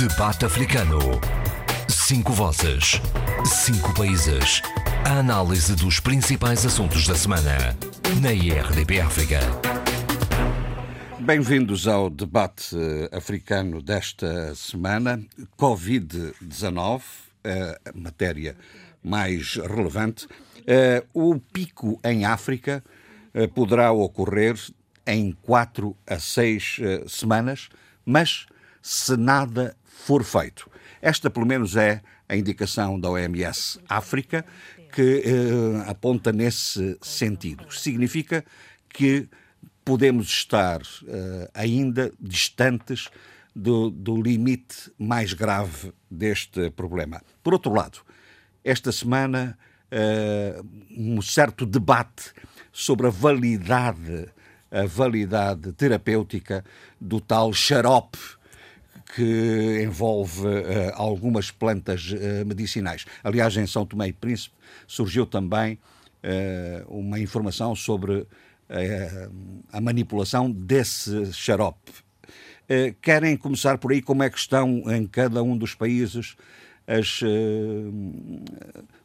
Debate Africano. Cinco vozes. Cinco países. A análise dos principais assuntos da semana. Na IRDP África. Bem-vindos ao debate africano desta semana. Covid-19, a matéria mais relevante. O pico em África poderá ocorrer em quatro a seis semanas, mas se nada for feito. Esta, pelo menos, é a indicação da OMS África, que eh, aponta nesse sentido. Significa que podemos estar eh, ainda distantes do, do limite mais grave deste problema. Por outro lado, esta semana, eh, um certo debate sobre a validade, a validade terapêutica do tal xarope que envolve uh, algumas plantas uh, medicinais. Aliás, em São Tomé e Príncipe surgiu também uh, uma informação sobre a manipulação desse xarope. querem começar por aí como é que estão em cada um dos países as,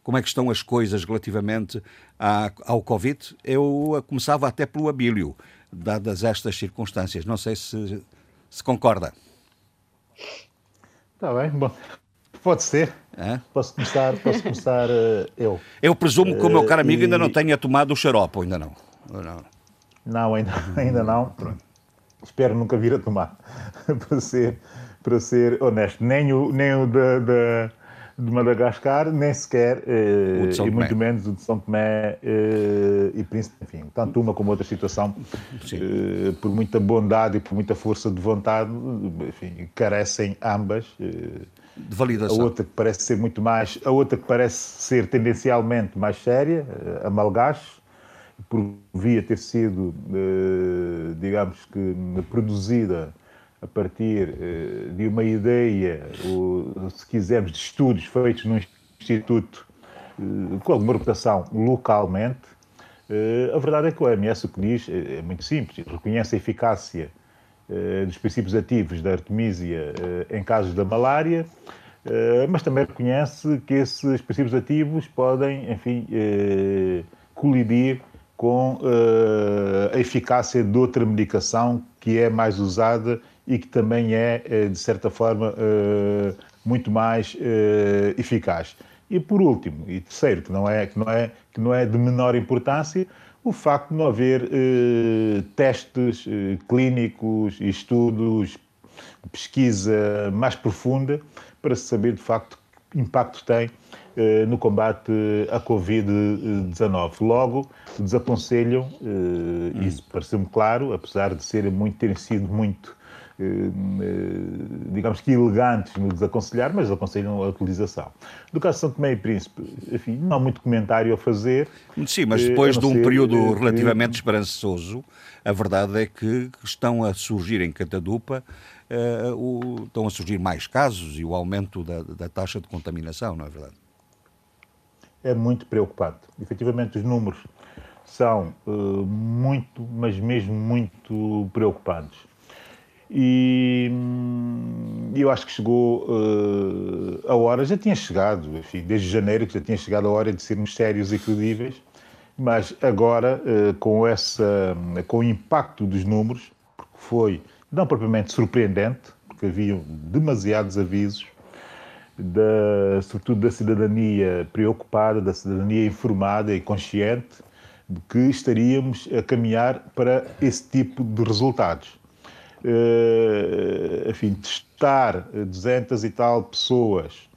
como é que estão as coisas relativamente à, ao Covid? Eu começava até pelo abílio, dadas estas circunstâncias. Não sei se, se concorda. Está bem, bom. Pode ser. É? Posso começar, posso começar uh, eu. Eu presumo que o meu caro amigo uh, ainda não tenha tomado o xarope, ainda não. Não, não ainda, ainda não. Pronto. Espero nunca vir a tomar, para ser, para ser honesto. Nem o, nem o da, da de Madagascar, nem sequer, eh, e muito menos o de São Tomé eh, e Príncipe, enfim, tanto uma como outra situação, eh, por muita bondade e por muita força de vontade, enfim, carecem ambas. Eh, de validação. A outra que parece ser muito mais, a outra que parece ser tendencialmente mais séria, eh, a Malgache, por via ter sido, eh, digamos que, produzida a partir uh, de uma ideia, se quisermos, de estudos feitos num instituto uh, com alguma reputação localmente, uh, a verdade é que o OMS o que diz é muito simples, reconhece a eficácia dos princípios ativos da artemisia em casos da malária, mas também reconhece que esses princípios ativos podem, enfim, colidir com a eficácia de outra medicação que é mais usada e que também é, eh, de certa forma, eh, muito mais eh, eficaz. E por último, e terceiro, que não é, que não é, que não é de menor importância, o facto de não haver testes clínicos estudos, pesquisa mais profunda para se saber de facto que impacto tem no combate à Covid-19. Logo, desaconselham, hum. isso pareceu-me claro, apesar de ser muito, terem sido muito digamos que elegantes no desaconselhar, mas aconselham a utilização. No caso de São Tomé e Príncipe, enfim, não há muito comentário a fazer. Sim, mas eh, depois de um período relativamente esperançoso, a verdade é que estão a surgir em Catadupa uh, o, estão a surgir mais casos e o aumento da, da taxa de contaminação, não é verdade? É muito preocupante. Efetivamente, os números são uh, muito, mas mesmo muito preocupantes. E hum, eu acho que chegou uh, a hora, já tinha chegado, enfim, desde janeiro que já tinha chegado a hora de sermos sérios e credíveis, mas agora, uh, com, essa, com o impacto dos números, porque foi não propriamente surpreendente, porque haviam demasiados avisos, da, sobretudo da cidadania preocupada, da cidadania informada e consciente, de que estaríamos a caminhar para esse tipo de resultados uh, enfim, testar 200 e tal pessoas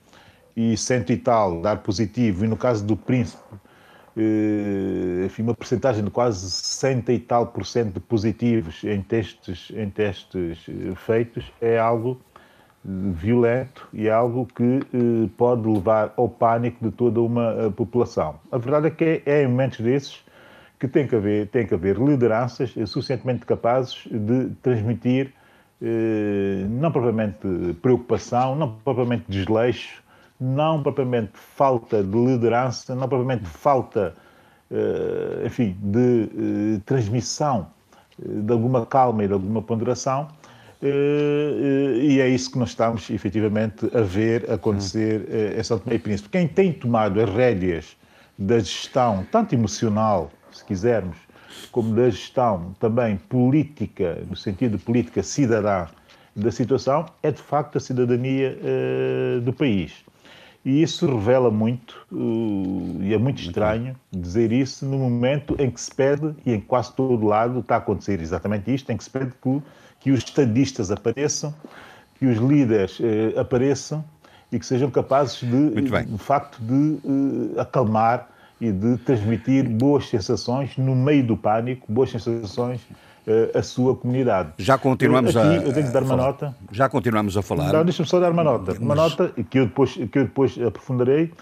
e cento e tal dar positivo, e no caso do Príncipe, uh, enfim, uma percentagem de quase 60 e tal por cento de positivos em testes, em testes eh, feitos, é algo violento e é algo que uh, pode levar ao pânico de toda uma população. A verdade é que é, é em momentos desses que tem que haver, tem que haver lideranças suficientemente capazes de transmitir eh, não propriamente preocupação, não propriamente desleixo, não propriamente falta de liderança, não propriamente falta, eh, enfim, de eh, transmissão de alguma calma e de alguma ponderação, e é isso que nós estamos efetivamente a ver acontecer em São Tomé e Príncipe. Quem tem tomado as rédeas da gestão, tanto emocional, se quisermos, como da gestão também política, no sentido de política cidadã da situação, é de facto a cidadania uh, do país. E isso revela muito, uh, e é muito estranho dizer isso no momento em que se pede, e em quase todo lado está a acontecer exatamente isto, em que se pede que, que os estadistas apareçam, que os líderes uh, apareçam e que sejam capazes de, de facto, de acalmar e de transmitir boas sensações no meio do pânico, boas sensações uh, à sua comunidade. Já continuamos Aqui, a. Eu tenho que dar uma falar. nota. Já continuamos a falar. Não, deixa-me só dar uma nota. Uma Mas... nota que eu, depois, que eu depois aprofundarei,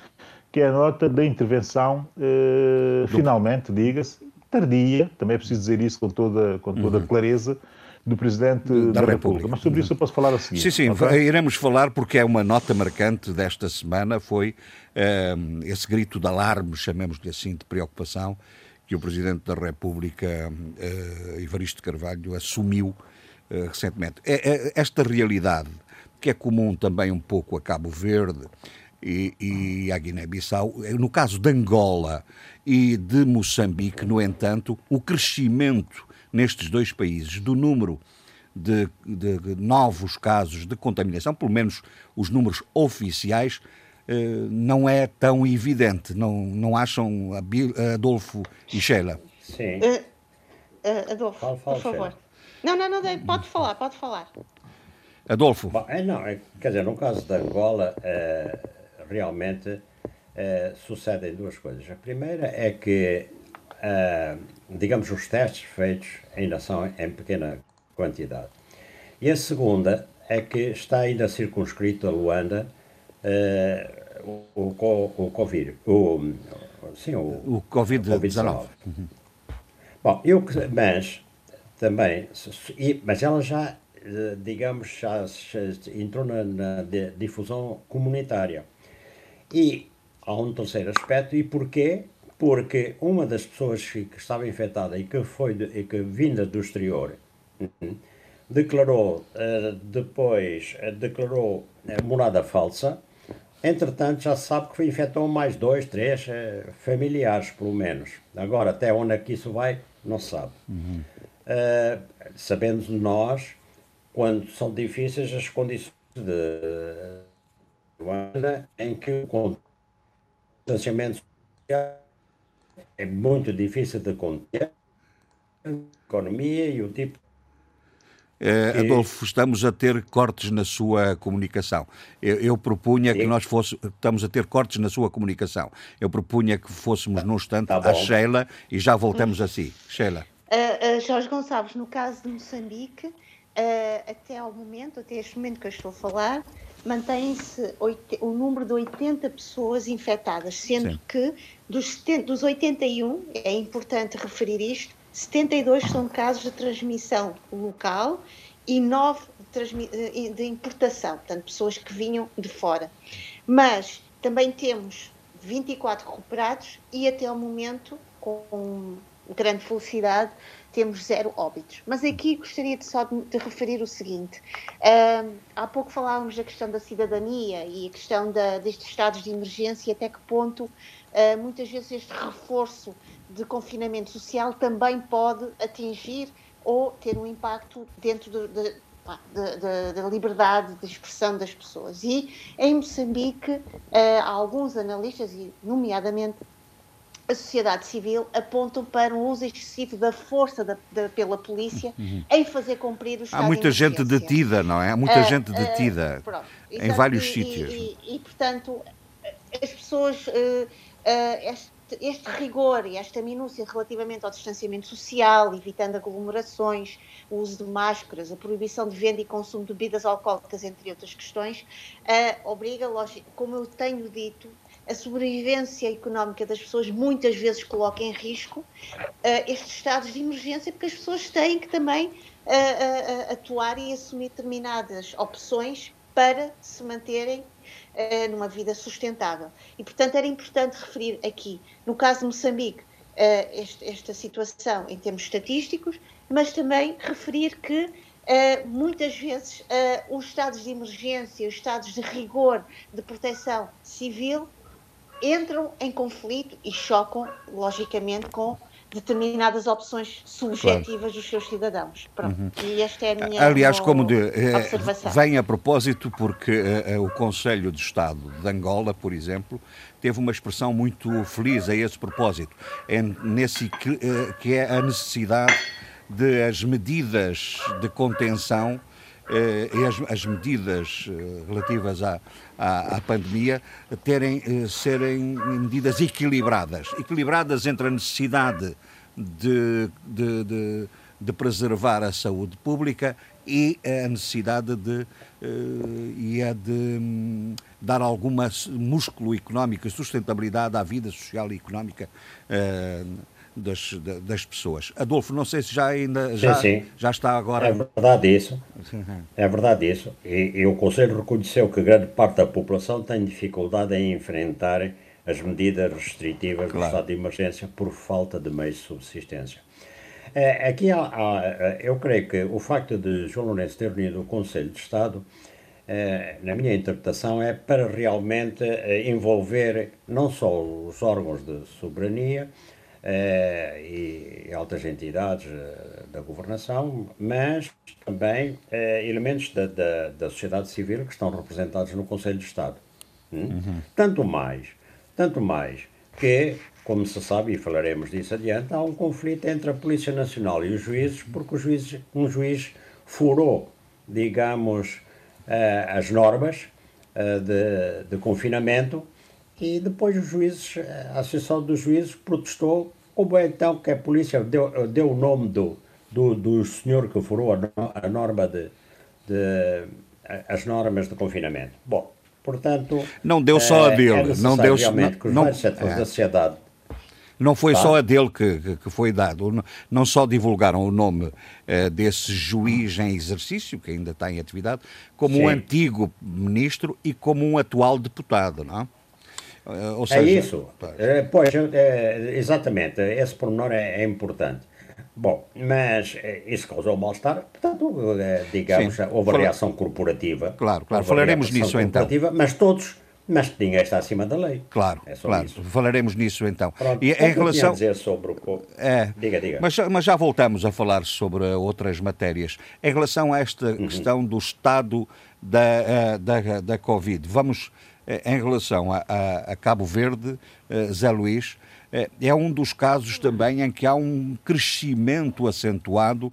que é a nota da intervenção, uh, finalmente, diga-se, tardia, também é preciso dizer isso com toda, com toda uhum. clareza, do Presidente da, da República. República. Mas sobre isso eu posso falar a seguir. Sim, sim, okay? iremos falar porque é uma nota marcante desta semana, foi uh, esse grito de alarme, chamemos-lhe assim, de preocupação, que o Presidente da República, uh, Evaristo Carvalho, assumiu uh, recentemente. É, é, esta realidade, que é comum também um pouco a Cabo Verde e, e à Guiné-Bissau, no caso de Angola e de Moçambique, no entanto, o crescimento nestes dois países do número de, de, de novos casos de contaminação, pelo menos os números oficiais, eh, não é tão evidente. Não, não acham, Adolfo e Sheila? Sim. Uh, uh, Adolfo, fala, fala, por favor. Sheila. Não, não, não, pode falar, pode falar. Adolfo. Bom, é, não, é, quer dizer, no caso da Angola, é, realmente é, sucedem duas coisas. A primeira é que uh, digamos, os testes feitos ainda são em pequena quantidade. E a segunda é que está ainda circunscrito a Luanda uh, o, o, o, Covid. O, sim, o, o Covid-19. Uhum. Bom, eu, mas também, mas ela já, eh, digamos, já entrou na, na difusão comunitária. E há um terceiro aspecto, e porquê? Porque uma das pessoas que, estava infectada e que foi de, e que vinda do exterior uhum, declarou uh, depois uh, declarou uh, morada falsa entretanto já se sabe que infectou mais dois três familiares pelo menos agora até onde é que isso vai não se sabe uhum. sabendo nós quando são difíceis as condições de em que o distanciamento social é muito difícil de conter a economia e o tipo. É. Adolfo, estamos a ter cortes na sua comunicação. Eu, eu propunha Sim. que nós fôssemos. Estamos a ter cortes na sua comunicação. Eu propunha que fôssemos tá, num instante tá à Sheila e já voltamos a si. Sheila. Uh, uh, Jorge Gonçalves, no caso de Moçambique, uh, até ao momento, até este momento que eu estou a falar, mantém-se o número de 80 pessoas infectadas, sendo Sim. que dos, 70, dos 81, é importante referir isto, 72 são casos de transmissão local e 9 de, de importação, portanto, pessoas que vinham de fora. Mas também temos 24 recuperados e até ao momento, com grande felicidade, temos zero óbitos. Mas aqui gostaria de só de, de referir o seguinte: há pouco falávamos da questão da cidadania e a questão da, destes estados de emergência até que ponto uh, muitas vezes este reforço de confinamento social também pode atingir ou ter um impacto dentro da liberdade de expressão das pessoas. E em Moçambique, uh, há alguns analistas, e nomeadamente a sociedade civil apontam para um uso excessivo da força da, da, pela polícia uhum. em fazer cumprir os Há muita gente detida, não é? Há muita uh, gente detida uh, em vários e, sítios. E, e, e, portanto, as pessoas, uh, este, este, rigor e esta minúcia relativamente ao distanciamento social, evitando aglomerações, o uso de máscaras, a proibição de venda e consumo de bebidas alcoólicas, entre outras questões, obriga, como eu tenho dito, a sobrevivência económica das pessoas muitas vezes coloca em risco uh, estes estados de emergência, porque as pessoas têm que também uh, uh, atuar e assumir determinadas opções para se manterem numa vida sustentável. E, portanto, era importante referir aqui, no caso de Moçambique, este, esta situação em termos estatísticos, mas também referir que Uh, muitas vezes uh, os estados de emergência, os estados de rigor de proteção civil entram em conflito e chocam, logicamente, com determinadas opções subjetivas claro. dos seus cidadãos. Pronto. Uhum. E esta é a minha Aliás, como de, eh, observação. Vem a propósito porque uh, o Conselho de Estado de Angola, por exemplo, teve uma expressão muito feliz a esse propósito, é nesse que, uh, que é a necessidade de as medidas de contenção e as, as, medidas eh, relativas à, à, à pandemia terem, eh, serem medidas equilibradas. Equilibradas entre a necessidade de, de, de, de preservar a saúde pública e a necessidade de, e a de hum, dar alguma músculo económico, sustentabilidade à vida social e económica das, das pessoas. Adolfo, não sei se já ainda já, sim, sim. já está agora. É verdade isso. É verdade isso. E, e, o Conselho reconheceu que grande parte da população tem dificuldade em enfrentar as medidas restritivas claro. do estado de emergência por falta de meios de subsistência. É, aqui há, há, eu creio que o facto de João Lourenço ter unido o Conselho de Estado é, na minha interpretação, é para realmente é, envolver não só os órgãos de soberania, e outras entidades eh, da governação, mas também eh, elementos da, da, da, sociedade civil que estão representados no Conselho de Estado. Hum? Uhum. Tanto mais, tanto mais que, como se sabe, e falaremos disso adiante, há um conflito entre a Polícia Nacional e os juízes, porque o juiz, um juiz furou, digamos, as normas de, de confinamento e depois os juízes, a Associação dos Juízes protestou como é então que a polícia deu, deu o nome do, do, do senhor que furou a, a norma de, de, as normas de confinamento? Bom, portanto... Não deu só a eh, dele. É não deu realmente que os não, setores é. da sociedade não foi tá. só a dele que, que, foi dado. Não só divulgaram o nome uh, desse juiz em exercício, que ainda está em atividade, como Sim. um antigo ministro e como um atual deputado, não é? Ou é seja, é isso. É, pois, é, exatamente. Esse pormenor é, é, importante. Bom, mas isso causou mal-estar, portanto, digamos, Sim, houve a reação corporativa. Claro, claro, falaremos nisso então. Mas todos, mas ninguém está acima da lei. Claro, é claro. Isso. Falaremos nisso então. Pronto, e em relação dizer sobre o é, diga, diga. Mas, mas já voltamos a falar sobre outras matérias. Em relação a esta uhum. questão do estado da, eh, da, da Covid, vamos eh, em relação a, a, a Cabo Verde, eh, Zé Luís, eh, é um dos casos também em que há um crescimento acentuado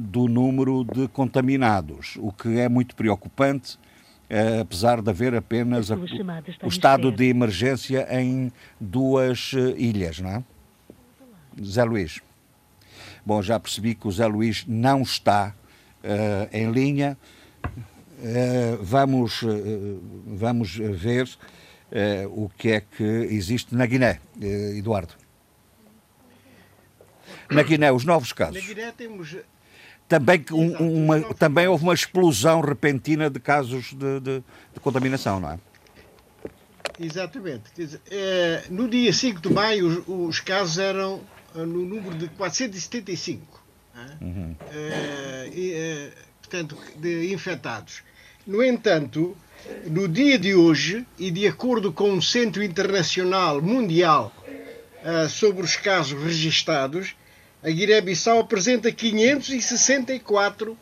do número de contaminados, o que é muito preocupante, apesar de haver apenas a, o estado de emergência em duas ilhas, não é? Zé Luís. Bom, já percebi que o Zé Luís não está em linha. Eh, vamos, uh, vamos ver uh, o que é que existe na Guiné, Eduardo. Na Guiné, os novos casos. Na Guiné temos. Também, um, uma, também houve uma explosão repentina de casos de, de, de contaminação, não é? Exatamente. Dizer, é, no dia 5 de maio, os, os, casos eram no número de 475. É? Uhum. É, e, portanto, de infectados. No entanto, no dia de hoje, e de acordo com o Centro Internacional Mundial uh, sobre os casos registados, a Guiné-Bissau apresenta 564 uh,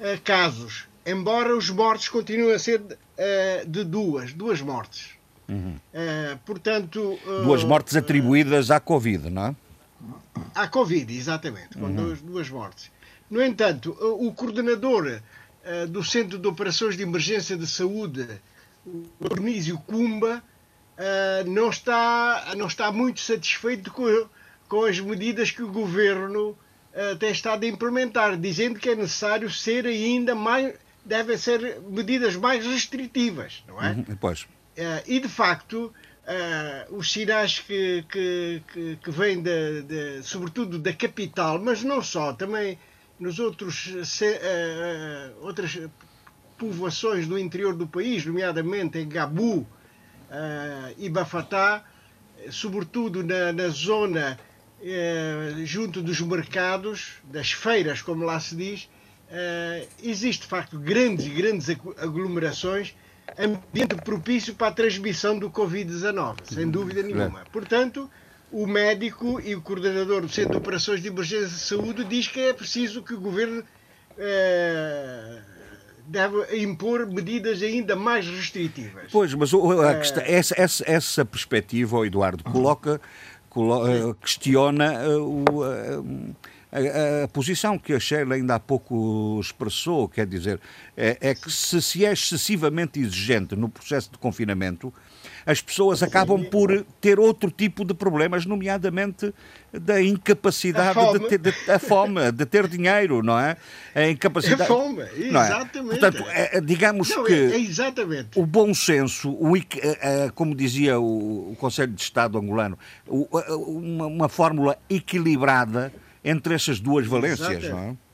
ah, casos, embora os mortos continuem a ser uh, de duas, duas mortes. Uhum. portanto, duas mortes atribuídas à Covid, não é? À Covid, exatamente, com uhum. duas, duas mortes. No entanto, o coordenador eh, do Centro de Operações de Emergência de Saúde, o Ornísio Cumba, uh, não, está, não está muito satisfeito com, com as medidas que o governo uh, tem estado a implementar, dizendo que é necessário ser ainda mais. devem ser medidas mais restritivas, não é? Uhum, pois. e de facto. Uh, os sinais que, que, que, que vêm, de, de, sobretudo da capital, mas não só, também nos outros se, uh, outras povoações do interior do país, nomeadamente em Gabu uh, e Bafatá, sobretudo na, na zona uh, junto dos mercados, das feiras, como lá se diz, uh, existe de facto grandes e grandes aglomerações, ambiente propício para a transmissão do Covid-19, sem dúvida nenhuma. Portanto, o médico e o coordenador do Centro de Operações de Emergência de Saúde diz que é preciso que o governo uh, deve impor medidas ainda mais restritivas. Pois, mas a questão, essa, essa, essa perspectiva, Eduardo, coloca, colo, questiona o a, a, posição que a Sheila ainda há pouco expressou, quer dizer, é, é que se se é excessivamente exigente no processo de confinamento, as pessoas acabam por ter outro tipo de problemas, nomeadamente da incapacidade de ter de, a fome, de ter dinheiro, não é? A incapacidade. A fome, é? exatamente. É? Portanto, é, digamos não, que é, exatamente. o bom senso, o, como dizia o, o Conselho de Estado angolano, uma, uma fórmula equilibrada entre essas duas valências, Exatamente. não é?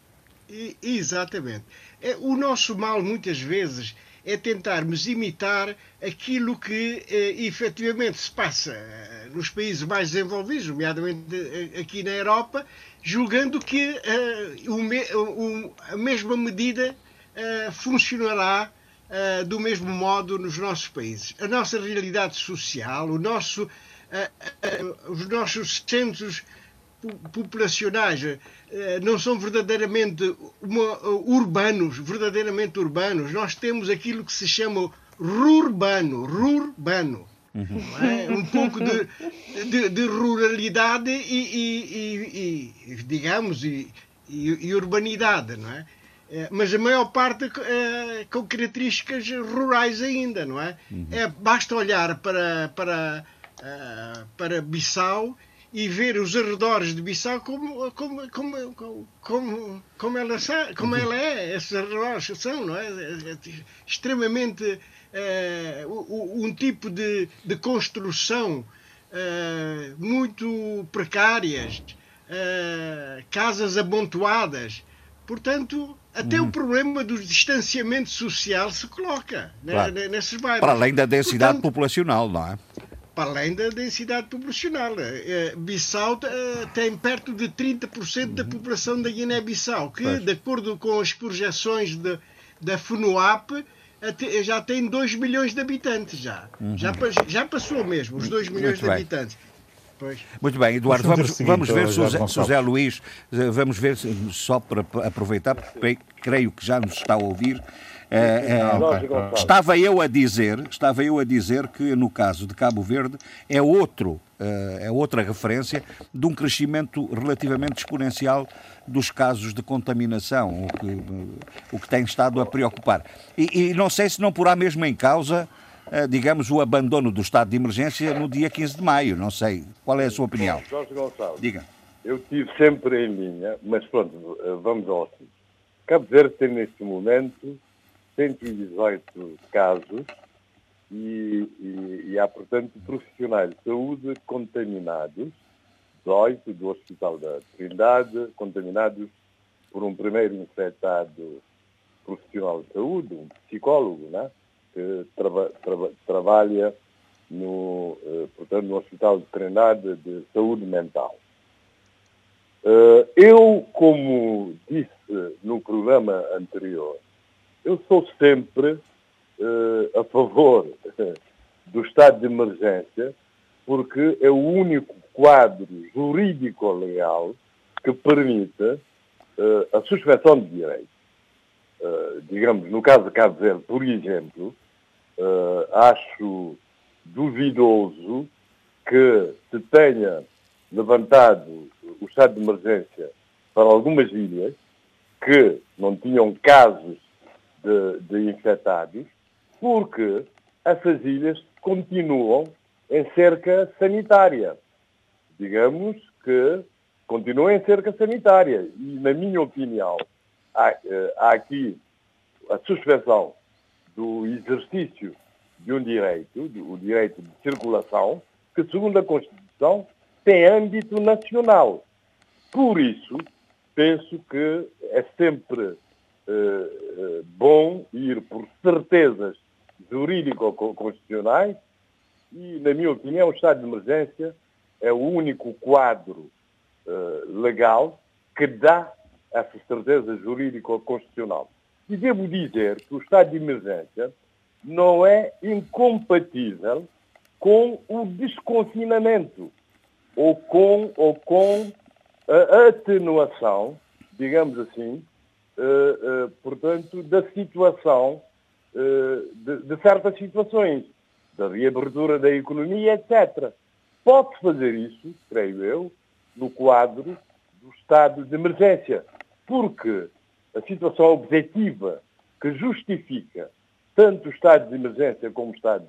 Exatamente. É, o nosso mal, muitas vezes, é tentarmos imitar aquilo que eh, efetivamente se passa eh, nos países mais desenvolvidos, nomeadamente eh, aqui na Europa, julgando que eh, o, a mesma medida eh, funcionará eh, do mesmo modo nos nossos países. A nossa realidade social, o nosso, os nossos centros populacionais eh, não são verdadeiramente uma, urbanos, verdadeiramente urbanos. Nós temos aquilo que se chama rurbano, rurbano. Uhum. É? Um pouco de, de, de ruralidade e, e, e, e digamos, e, urbanidade, não é? é? Mas a maior parte é, com características rurais ainda, não é? Uhum. é basta olhar para, para, eh, para Bissau e ver os arredores de Bissau como, como, como, como, como, ela, como ela é, esses arredores são, não é? é, é extremamente é, um tipo de, de construção é, muito precárias, é, casas amontoadas. Portanto, até hum. o problema do distanciamento social se coloca né, claro. nesses bairros. Para além da densidade Portanto, populacional, não é? Para além da densidade populacional. Eh, Bissau eh, tem perto de 30% da população da Guiné-Bissau, que, de acordo com as projeções de, da FUNUAP, já tem 2 milhões de habitantes. Já, uhum. já, já passou mesmo os 2 milhões Muito de bem. habitantes. Pois. Muito bem, Eduardo, vamos, vamos ver se José, José Luís, eh, vamos ver, só para aproveitar, porque creio que já nos está a ouvir, é, é, estava eu a dizer, estava eu a dizer que no caso de Cabo Verde é outro, é, é outra referência de um crescimento relativamente exponencial dos casos de contaminação, o que, o que tem estado a preocupar. E, e não sei se não porá mesmo em causa digamos, o abandono do estado de emergência no dia 15 de maio. Não sei. Qual é a sua opinião? Jorge Gonçalves. Diga. Eu tive sempre em linha, mas pronto, vamos ao assunto. Cabo Verde tem neste momento 118 casos e, e, e, há, portanto, profissionais de saúde contaminados, 18 do Hospital da Trindade, contaminados por um primeiro infectado profissional de saúde, um psicólogo, né, que traba, traba, trabalha no, eh, portanto, no Hospital de Trindade de Saúde Mental. Eh, eu, como disse no programa anterior, eu sou sempre uh, a favor do estado de emergência, porque é o único quadro jurídico-legal que permite uh, a suspensão de direitos. Uh, digamos, no caso de Cabo Verde, por exemplo, acho duvidoso que se tenha levantado o estado de emergência para algumas ilhas que não tinham casos de, de infectados, porque essas ilhas continuam em cerca sanitária. Digamos que continuam em cerca sanitária. E, na minha opinião, há, eh, há aqui a suspensão do exercício de um direito, o direito de circulação, que, segundo a Constituição, tem âmbito nacional. Por isso, penso que é sempre bom ir por certezas jurídico-constitucionais e, na minha opinião, o estado de emergência é o único quadro uh, legal que dá essa certeza jurídico-constitucional. E devo dizer que o estado de emergência não é incompatível com o desconfinamento ou com, ou com a atenuação, digamos assim, portanto, da situação, uh, de, de, certas situações, da reabertura da economia, etc. Pode fazer isso, creio eu, no quadro do estado de emergência, porque a situação objetiva que justifica tanto o estado de emergência como o estado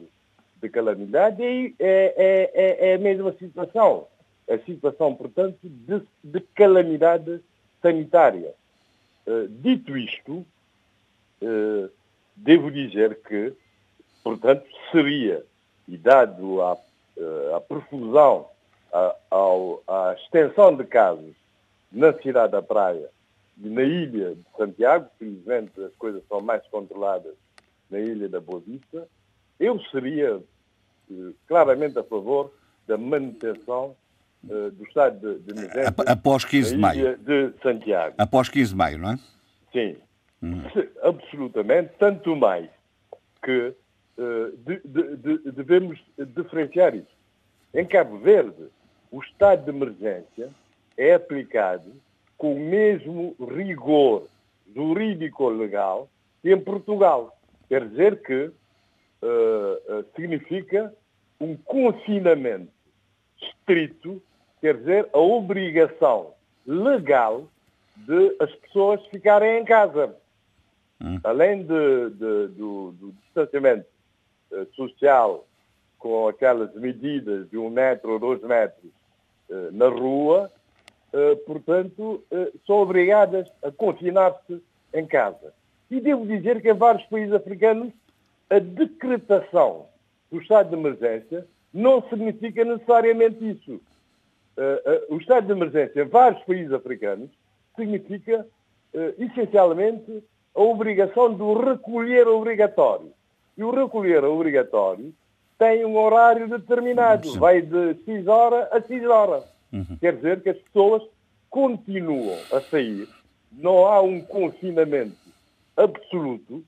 de calamidade é, é, é, é a mesma situação. A situação, portanto, de, de calamidade sanitária. Uh, dito isto, uh, devo dizer que, portanto, seria, e dado a, uh, a profusão, a, a, a extensão de casos na cidade da Praia e na ilha de Santiago, felizmente as coisas são mais controladas na ilha da Boa Vista, eu seria eh, claramente a favor da manutenção do estado de, de emergência após 15 de maio. de Santiago. Após 15 de maio, não é? Sim, hum. absolutamente, tanto mais que uh, de, de, devemos diferenciar isso. Em Cabo Verde, o estado de emergência é aplicado com o mesmo rigor jurídico-legal que em Portugal. Quer dizer que uh, significa um confinamento estrito, quer dizer, a obrigação legal de as pessoas ficarem em casa. Hum. Além de, de, do, do, distanciamento uh, social com aquelas medidas de um metro ou dois metros na rua, portanto, são obrigadas a confinar-se em casa. E devo dizer que em vários países africanos a decretação do estado de emergência não significa necessariamente isso. Uh, uh, o estado de emergência em vários países africanos significa uh, essencialmente a obrigação do recolher obrigatório. E o recolher obrigatório tem um horário determinado, Sim. vai de X hora a X hora. Uhum. Quer dizer que as pessoas continuam a sair, não há um confinamento absoluto,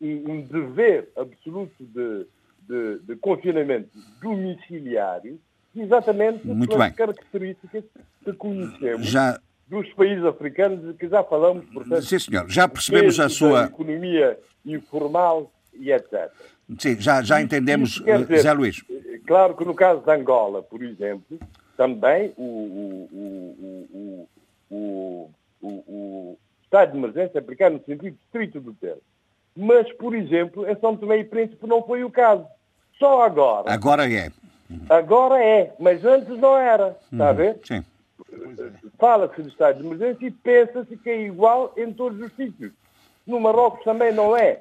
um dever absoluto de, de, de confinamento domiciliário, exatamente Muito pelas bem. características que conhecemos já... dos países africanos, que já falamos, portanto. Sim, senhor, já percebemos a sua. economia informal e etc. Sim, já, já entendemos, dizer, Zé Luís. Claro que no caso de Angola, por exemplo, também o, o, o, o estado de emergência aplicado no sentido estrito do termo. Mas, por exemplo, em São Tomé e Príncipe não foi o caso. Só agora. Agora é. Agora é, mas antes não era. Está a uhum. ver? Sim. Fala-se de estado de emergência e pensa-se que é igual em todos os sítios. No Marrocos também não é.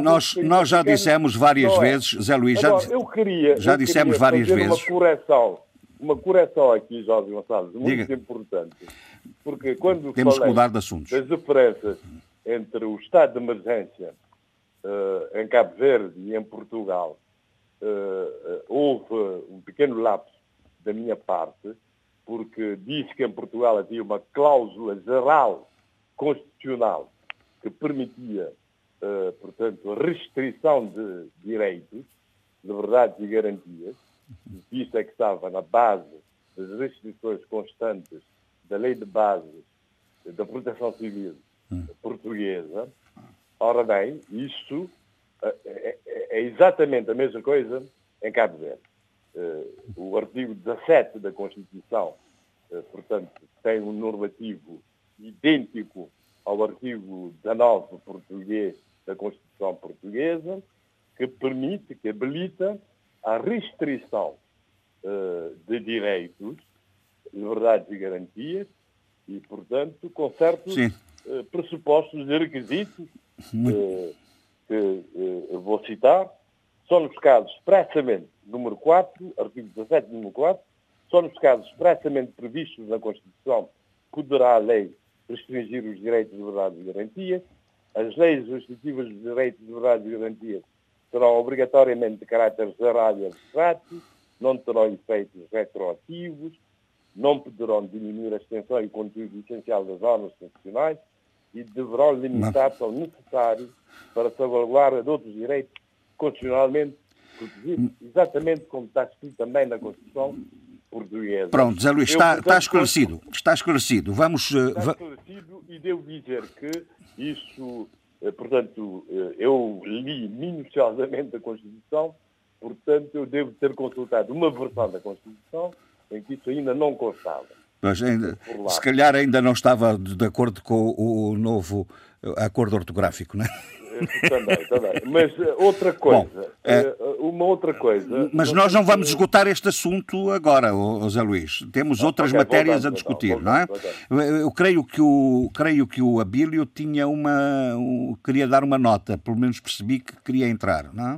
Nós, nós já dissemos várias é. vezes, Zé Luís, Agora, já, eu queria, já eu dissemos queria várias vezes. Uma correção, uma correção aqui, Jorge Gonçalves, muito Diga. importante. Porque quando Temos que mudar de assuntos. das diferenças entre o estado de emergência uh, em Cabo Verde e em Portugal, houve um pequeno lapso da minha parte, porque disse que em Portugal havia uma cláusula geral constitucional que permitia, uh, portanto, a restrição de direitos, de verdades e garantias. Isso é que estava na base das restrições constantes da Lei de Bases da Proteção Civil hum. portuguesa. Ora bem, isso é, é, exatamente a mesma coisa em Cabo Verde. Uh, o artigo 17 da Constituição, uh, portanto, tem um normativo idêntico ao artigo 19 português da Constituição portuguesa, que permite, que habilita a restrição uh, de direitos liberdades e garantias e, portanto, com certos uh, pressupostos e requisitos uh, que uh, vou citar, são nos casos expressamente, número 4, artigo 17, número 4, são nos casos expressamente previstos na Constituição, poderá a lei restringir os direitos, liberdades e garantias. As leis restritivas dos direitos, liberdades e garantias serão obrigatoriamente de caráter geral e abstrato, não terão efeitos retroativos, não poderão diminuir a extensão e o conteúdo essencial das normas constitucionais e deverão limitar-se ao necessário para salvaguarda de outros direitos constitucionalmente protegidos, exatamente como está escrito também na Constituição portuguesa. Pronto, Zé Luís, está, está esclarecido. Está esclarecido. Vamos. Está esclarecido e devo dizer que isso, uh, portanto, uh, eu li minuciosamente a Constituição, portanto, eu devo ter consultado uma versão da Constituição em que isso ainda não constava. Mas ainda, se calhar ainda não estava de acordo com o novo acordo ortográfico, não é? Também, também. Mas eh, outra coisa, Bom, é... uma outra coisa. Mas nós não vamos esgotar este assunto agora, José Luís. Temos ah, outras okay, matérias voltando, a discutir, voltando, não é? Voltando. Eu creio que o creio que o Abílio tinha uma um, queria dar uma nota, pelo menos percebi que queria entrar, não é?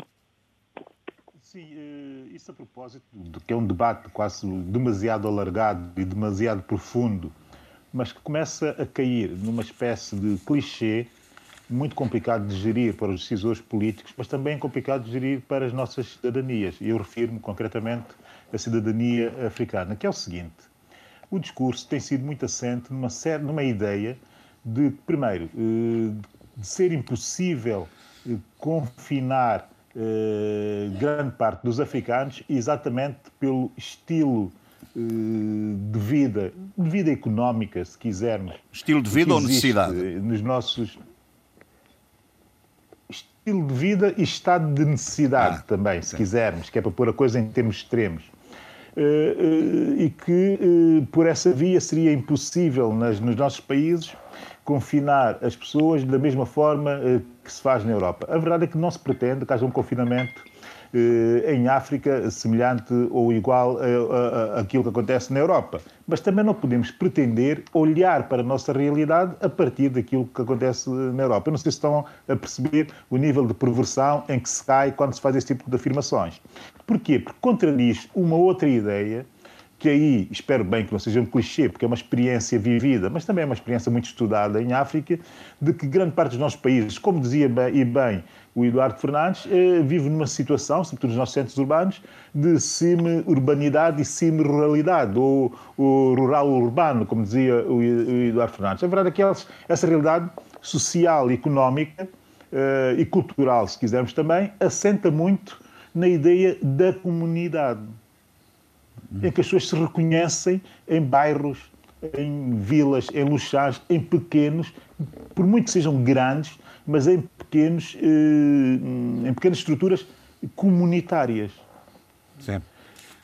Sim, eh, isso a propósito de que é um debate quase demasiado alargado e demasiado profundo, mas que começa a cair numa espécie de clichê muito complicado de gerir para os decisores políticos, mas também complicado de gerir para as nossas cidadanias. E eu refiro-me concretamente à cidadania africana, que é o seguinte: o discurso tem sido muito assente numa, numa ideia de, primeiro, eh, de ser impossível eh, confinar eh, grande parte dos africanos exatamente pelo estilo eh, de vida, de vida económica, se quisermos. Estilo de vida ou necessidade? Nos nossos estilo de vida e estado de necessidade ah, também, se sim. quisermos, que é para pôr a coisa em termos extremos. Uh, e que por essa via seria impossível nas, nos nossos países confinar as pessoas da mesma forma que se faz na Europa. A verdade é que não se pretende que haja um confinamento eh, em África semelhante ou igual àquilo que acontece na Europa. Mas também não podemos pretender olhar para a nossa realidade a partir daquilo que acontece na Europa. Eu não sei se estão a perceber o nível de perversão em que se cai quando se faz esse tipo de afirmações. Porquê? Porque contradiz uma outra ideia que aí espero bem que não seja um clichê, porque é uma experiência vivida, mas também é uma experiência muito estudada em África, de que grande parte dos nossos países, como dizia bem, e bem o Eduardo Fernandes, eh, vive numa situação, sobretudo nos nossos centros urbanos, de semi-urbanidade e semi-ruralidade, ou, ou rural-urbano, como dizia o, Eduardo Fernandes. A verdade é que essa realidade social, económica eh, e cultural, se quisermos também, assenta muito na ideia da comunidade em que as pessoas se reconhecem em bairros, em vilas, em luxares, em pequenos, por muito que sejam grandes, mas em pequenos, eh, em pequenas estruturas comunitárias. Sim.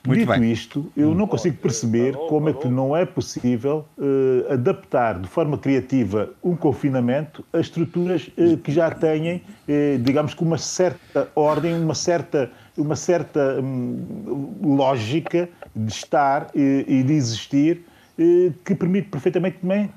Muito Dito bem. isto, eu não consigo perceber como é que não é possível uh, adaptar de forma criativa um confinamento a estruturas uh, que já têm, uh, digamos, com uma certa ordem, uma certa, uma certa um, lógica de estar e de existir que permite perfeitamente, também,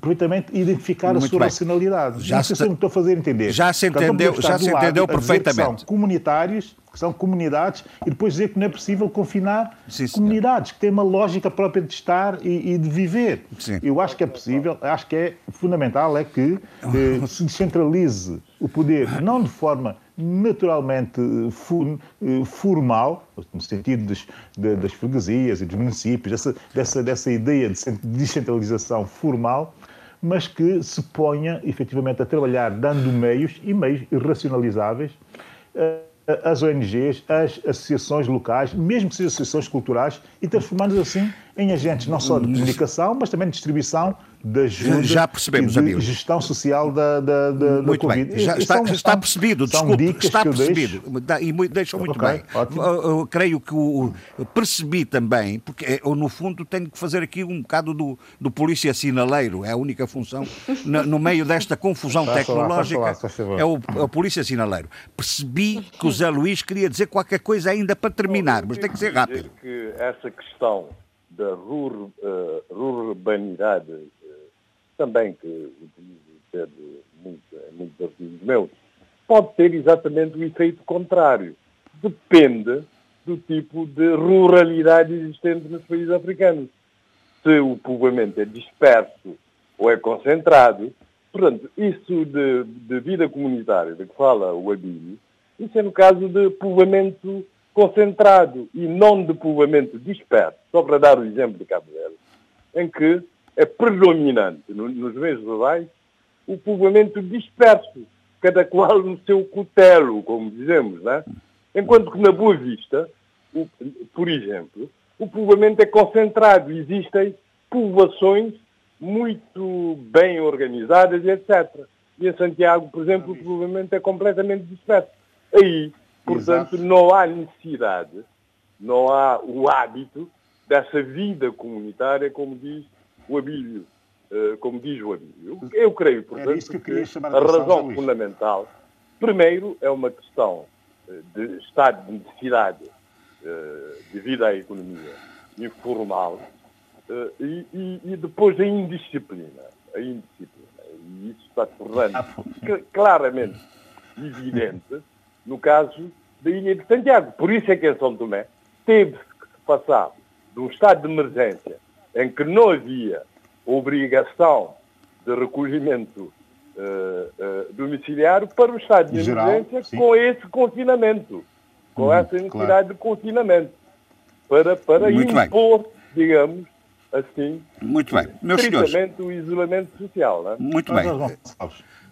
perfeitamente identificar Muito a sua bem. racionalidade. Já sei se, me estou a fazer entender. Já se entendeu, já se entendeu perfeitamente. são comunitários, que são comunidades, e depois dizer que não é possível confinar Sim, comunidades, que têm uma lógica própria de estar e, e de viver. Sim. Eu acho que é possível, acho que é fundamental é que eh, se descentralize o poder, não de forma naturalmente eh, formal, no sentido das, das freguesias e dos municípios, dessa, dessa, dessa ideia de descentralização formal, mas que se ponha efetivamente a trabalhar dando meios e meios racionalizáveis eh, as ONGs, as associações locais, mesmo que sejam associações culturais, e transformando assim em agentes não só de comunicação, mas também de distribuição da ajuda já percebemos, e de gestão social da, da, da, muito da Covid. Bem. Já está, são, está percebido, desculpe, está percebido. E deixou muito okay, bem. Ótimo. Eu, creio que o, percebi também, porque eu, no fundo tenho que fazer aqui um bocado do, do polícia sinaleiro, é a única função, no, no meio desta confusão tecnológica, lá, lá, é, o, é o polícia sinaleiro. Percebi que o Zé Luís queria dizer qualquer coisa ainda para terminar, mas tem que ser rápido. que essa questão da rur, uh, rurbanidade também que utilizo ter muito, muitos artigos meus, pode ter exatamente o efeito contrário. Depende do tipo de ruralidade existente nos países africanos. Se o povoamento é disperso ou é concentrado, portanto, isso de, de vida comunitária de que fala o Abílio, isso é no caso de povoamento concentrado e não de povoamento disperso, só para dar o exemplo de Cabo Verde, em que é predominante no, nos meios rurais o povoamento disperso, cada qual no seu cutelo, como dizemos, né? enquanto que na Boa Vista, o, por exemplo, o povoamento é concentrado, existem povoações muito bem organizadas e etc. E em Santiago, por exemplo, o povoamento é completamente disperso. Aí, portanto, Exato. não há necessidade, não há o hábito dessa vida comunitária, como diz o Abílio. Uh, como diz o Abílio. Eu creio, portanto, que, que a, a razão fundamental, primeiro, é uma questão eh, de estado de necessidade uh, devido à economia informal e, e, e, depois a indisciplina. A indisciplina. E isso está tornando ah, claramente evidente no caso da Ilha de Santiago. Por isso é que em São Tomé teve que se passar de um estado de emergência em que não havia obrigação de recolhimento uh, uh, domiciliário para o estado de Geral, emergência sim. com esse confinamento, com uhum, essa necessidade claro. de confinamento, para, para impor, bem. digamos, assim, Muito bem. Meus senhores, o isolamento social. Não é? Muito bem.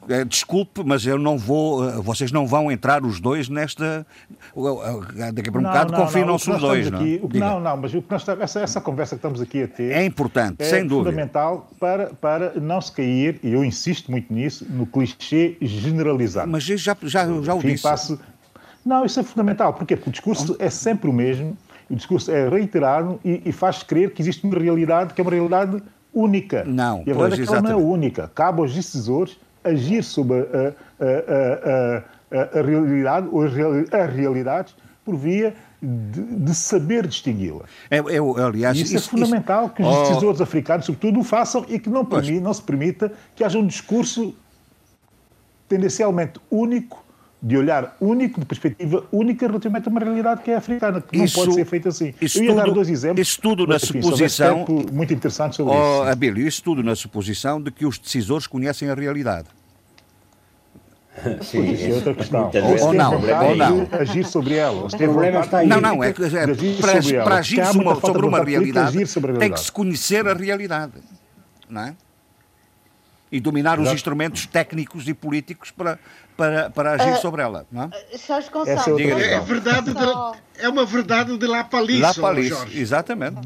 Eh, desculpe, mas eu não vou, eh, vocês não vão entrar os dois nesta. Daqui para um não, bocado confinam-se os dois, não? Aqui, o, não, não, mas o que nós, essa, essa conversa que estamos aqui a ter é importante, é sem dúvida. fundamental para, para não se cair, e eu insisto muito nisso, no clichê generalizado. Mas já, já, já o Enfim, disse. Passo... Não, isso é fundamental. Porquê? Porque o discurso é sempre o mesmo, o discurso é reiterado e, e faz crer que existe uma realidade que é uma realidade única. Não, e a verdade é que ela não é única. Cabe aos decisores agir sobre a, a, a, a realidade ou as realidades por via de, de saber distingui-la. É, é, aliás, isso, é isso, é fundamental isso... que os oh. decisores africanos, sobretudo, o façam e que não, permi, não se permita que haja um discurso tendencialmente único de olhar único, de perspectiva única relativamente a uma realidade que é africana, que isso, não pode ser feita assim. Isso Eu ia tudo, dar dois exemplos. Isso tudo na suposição... Muito interessante sobre oh, isso. Abílio, isso tudo na suposição de que os decisores conhecem a realidade. Sim, isso é outra questão. Ou, ou não, ou não. Agir sobre ela. O problema está aí. Não, não, é, é para, para agir sobre, sobre uma realidade, sobre realidade, tem que se conhecer a realidade. Não é? E dominar os instrumentos técnicos e políticos para, para, para agir uh, sobre ela. Não é? Jorge Gonçalves. É, é, verdade de, é uma verdade de lá para Lá para exatamente.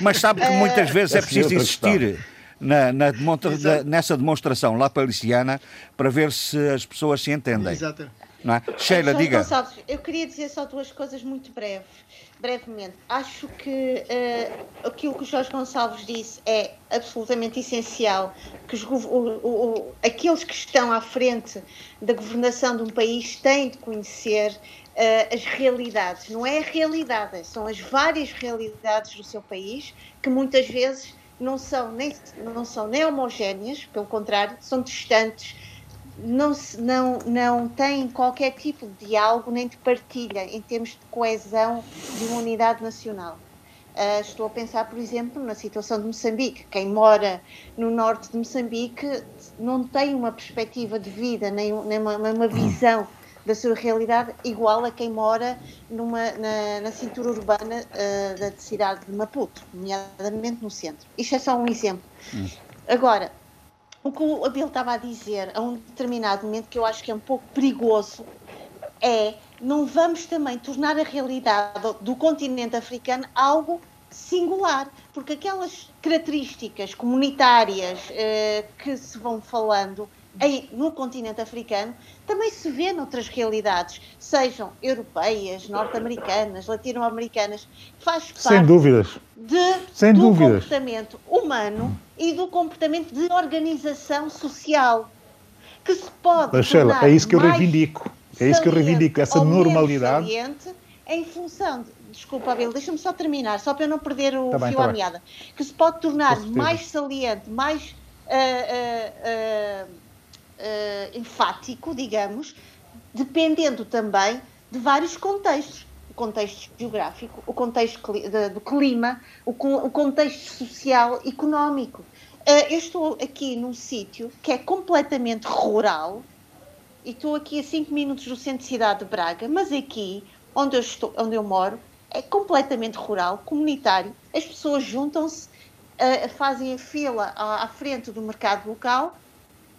Mas sabe que muitas vezes é preciso insistir na, na demonstra, nessa demonstração lá paliciana para ver se as pessoas se entendem. Exato. Não é? Sheila, diga. Gonçalves, eu queria dizer só duas coisas muito breves. Brevemente, acho que uh, aquilo que o Jorge Gonçalves disse é absolutamente essencial, que os, o, o, aqueles que estão à frente da governação de um país têm de conhecer uh, as realidades. Não é a realidade, são as várias realidades do seu país que muitas vezes não são nem, não são nem homogéneas, pelo contrário, são distantes, não, não, não têm qualquer tipo de diálogo nem de partilha em termos de coesão de uma unidade nacional. Uh, estou a pensar, por exemplo, na situação de Moçambique. Quem mora no norte de Moçambique não tem uma perspectiva de vida, nem, nem uma, uma visão da sua realidade igual a quem mora numa, na, na cintura urbana uh, da cidade de Maputo, nomeadamente no centro. Isto é só um exemplo. Hum. Agora, o que o Abel estava a dizer a um determinado momento que eu acho que é um pouco perigoso é não vamos também tornar a realidade do continente africano algo singular, porque aquelas características comunitárias uh, que se vão falando em, no continente africano também se vê noutras realidades, sejam europeias, norte-americanas, latino-americanas, faz parte Sem dúvidas. De, Sem do dúvidas. comportamento humano e do comportamento de organização social que se pode Sheila, é isso que eu reivindico. É isso que eu reivindico, essa normalidade. Em função de, desculpa, Abel, deixa-me só terminar, só para eu não perder o tá bem, fio tá à meada, que se pode tornar mais saliente, mais uh, uh, uh, uh, enfático, digamos, dependendo também de vários contextos. O contexto geográfico, o contexto do clima, o, contexto social, económico. Uh, eu estou aqui num sítio que é completamente rural e estou aqui a 5 minutos do centro de cidade de Braga, mas aqui onde eu, estou, onde eu moro, é completamente rural, comunitário. As pessoas juntam-se, uh, fazem a fila à, frente do mercado local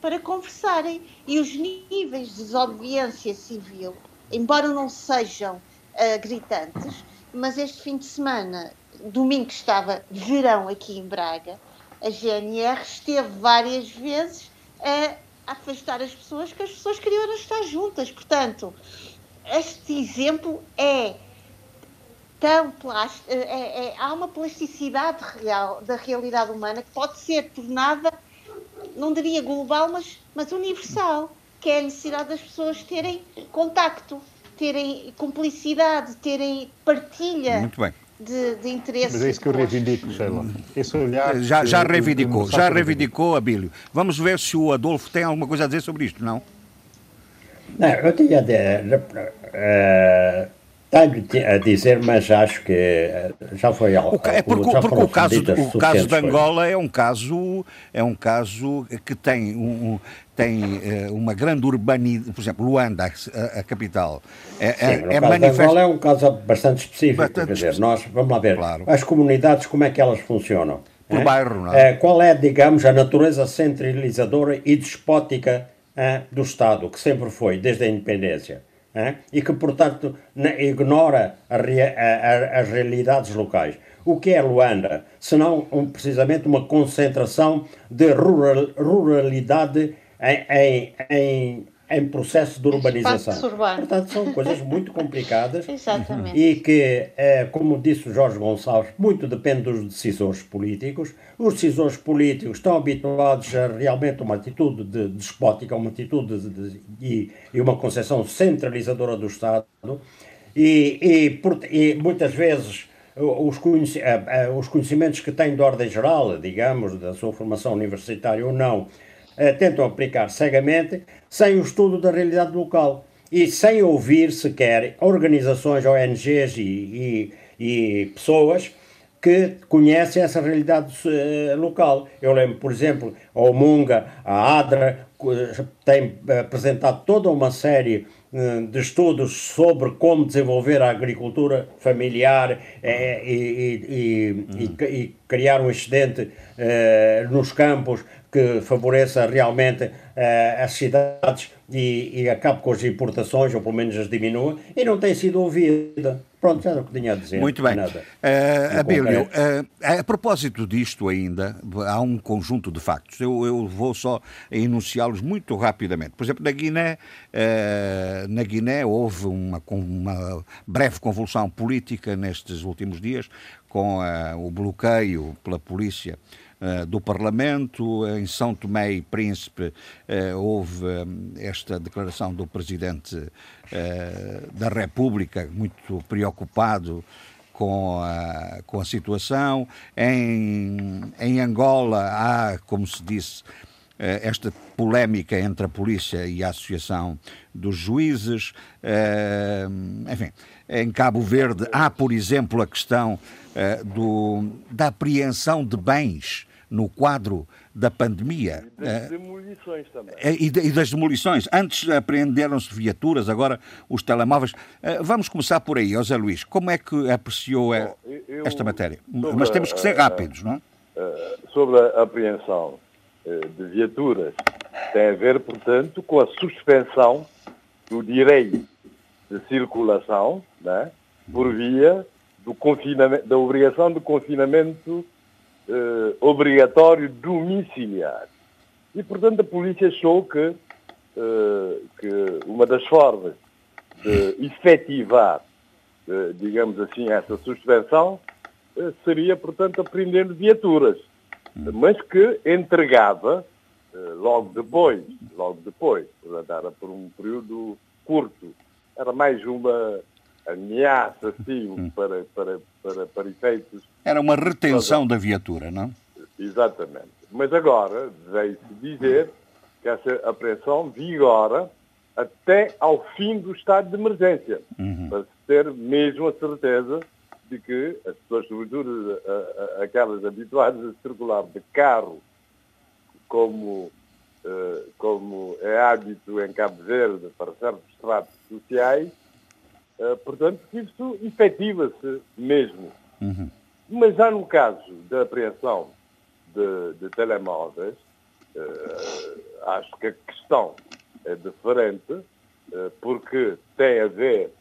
para conversarem. E os níveis de desobediência civil, embora não sejam uh, gritantes, mas este fim de semana, domingo que estava verão aqui em Braga, a GNR esteve várias vezes a afastar as pessoas que as pessoas queriam estar juntas. Portanto, este exemplo é tão plástico, é, é, há uma plasticidade real da realidade humana que pode ser tornada, não diria global, mas, mas universal, que é a necessidade das pessoas terem contacto, terem cumplicidade, terem partilha. Muito bem de, de interesse. Mas é isso que eu reivindico, Sheila. Esse olhar. Já, já reivindicou, já reivindicou, Abílio. Vamos ver se o Adolfo tem alguma coisa a dizer sobre isto, não? Não, eu tinha de, uh, tenho a dizer, mas acho que eh, já foi o, é porque, já porque o caso, o caso de Angola é um caso é um caso que tem um, tem uh, uma grande urbanidade, por exemplo, Luanda, a, a capital, é, Sim, é, é manifest... Angola é um caso bastante específico, bastante quer dizer, nós, vamos lá ver, claro. as comunidades, como é que elas funcionam? Por é? bairro, não é? Qual é, digamos, a natureza centralizadora e despótica do Estado, que sempre foi, desde a independência? E que, portanto, ignora a, a, as realidades locais. O que é Luanda? Senão, um, precisamente, uma concentração de rural, ruralidade em, em em processo de urbanização. Portanto, são coisas muito complicadas e que, é, como disse o Jorge Gonçalves, muito depende dos decisores políticos. Os decisores políticos estão habituados a realmente uma atitude de, despótica, uma atitude de, de, e, e, uma concepção centralizadora do Estado e, e, por, e muitas vezes os conhecimentos que têm de ordem geral, digamos, da sua formação universitária ou não, eh, tentam aplicar cegamente, sem o estudo da realidade local e sem ouvir sequer organizações, ONGs e, e, e pessoas que conhecem essa realidade uh, local. Eu lembro, por exemplo, a Omunga, a ADRA, tem apresentado toda uma série de estudos sobre como desenvolver a agricultura familiar e, e, e, e, criar um excedente nos campos que favoreça realmente uh, as cidades e, e acabe com as importações, ou pelo menos as diminua, e não tem sido ouvida. Pronto, já era o que tinha a dizer. Muito bem. Nada. Uh, Abílio, uh, a propósito disto ainda, há um conjunto de factos. Eu, eu vou só enunciá-los muito rapidamente. Por exemplo, na Guiné, uh, na Guiné houve uma, uma breve convulsão política nestes últimos dias, com o bloqueio pela polícia do Parlamento. Em São Tomé e Príncipe eh, houve eh, esta declaração do Presidente da República, muito preocupado com a, com a situação. Em, em Angola há, como se disse, esta polémica entre a polícia e a Associação dos Juízes. Enfim, em Cabo Verde há, por exemplo, a questão do, da apreensão de bens no quadro da pandemia. E das eh, demolições também. Eh, e, das demolições. Antes apreenderam-se viaturas, agora os telemóveis. Eh, vamos começar por aí, José Luís. Como é que apreciou Bom, eu, esta matéria? Mas temos que ser rápidos, não é? Sobre a apreensão de viaturas, tem a ver, portanto, com a suspensão do direito de circulação, né, por via do confinamento, da obrigação de confinamento eh, obrigatório domiciliar. E, portanto, a polícia achou que, eh, que uma das formas de efetivar, eh, digamos assim, essa suspensão eh, seria, portanto, apreender viaturas, mas que entregava eh, logo depois, logo depois, portanto, era por um período curto. Era mais uma ameaça, sim, hum. para, para, para, para efeitos. Era uma retenção da viatura, não? Exatamente. Mas agora veio-se dizer que essa apreensão vigora até ao fim do estado de emergência, uhum. para se ter mesmo a certeza de que as pessoas, sobretudo aquelas habituadas a circular de carro, como, uh, como é hábito em Cabo Verde para certos tratos sociais, Uh, portanto, isso efetiva-se mesmo. Uhum. Mas já no caso da apreensão de, de telemóveis, uh, acho que a questão é diferente, uh, porque tem a ver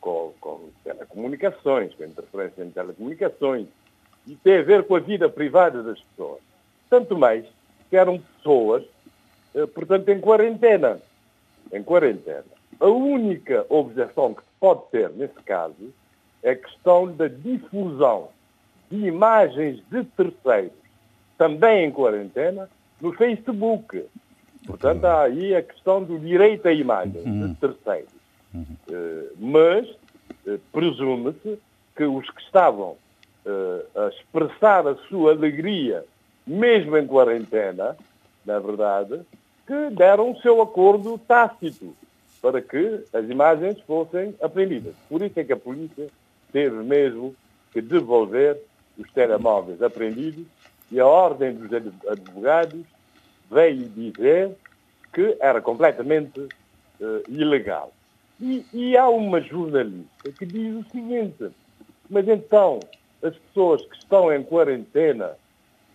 com, com telecomunicações, com a interferência em telecomunicações, e tem a ver com a vida privada das pessoas. Tanto mais que eram pessoas, portanto, em quarentena. Em quarentena. A única objeção que se pode ter nesse caso é a questão da difusão de imagens de terceiros, também em quarentena, no Facebook. Portanto, há aí a questão do direito à imagem de uhum. terceiros. Uh, mas uh, presume-se que os que estavam uh, a expressar a sua alegria, mesmo em quarentena, na verdade, que deram o seu acordo tácito para que as imagens fossem apreendidas. Por isso é que a polícia teve mesmo que devolver os telemóveis apreendidos e a Ordem dos Advogados veio dizer que era completamente uh, ilegal. E, e, há uma jornalista que diz o seguinte, mas então as pessoas que estão em quarentena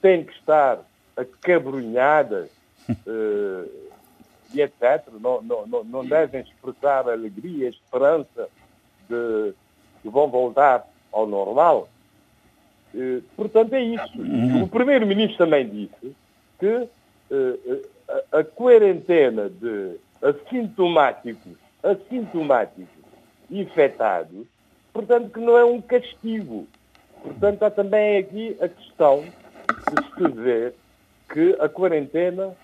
têm que estar acabrunhadas uh, e etc., não, não, não devem expressar alegria, esperança de que vão voltar ao normal. Eh, portanto, é isso. Uhum. O Primeiro-Ministro também disse que eh, a, a quarentena de assintomáticos, assintomáticos infectados, portanto, que não é um castigo. Portanto, há também aqui a questão de se ver que a quarentena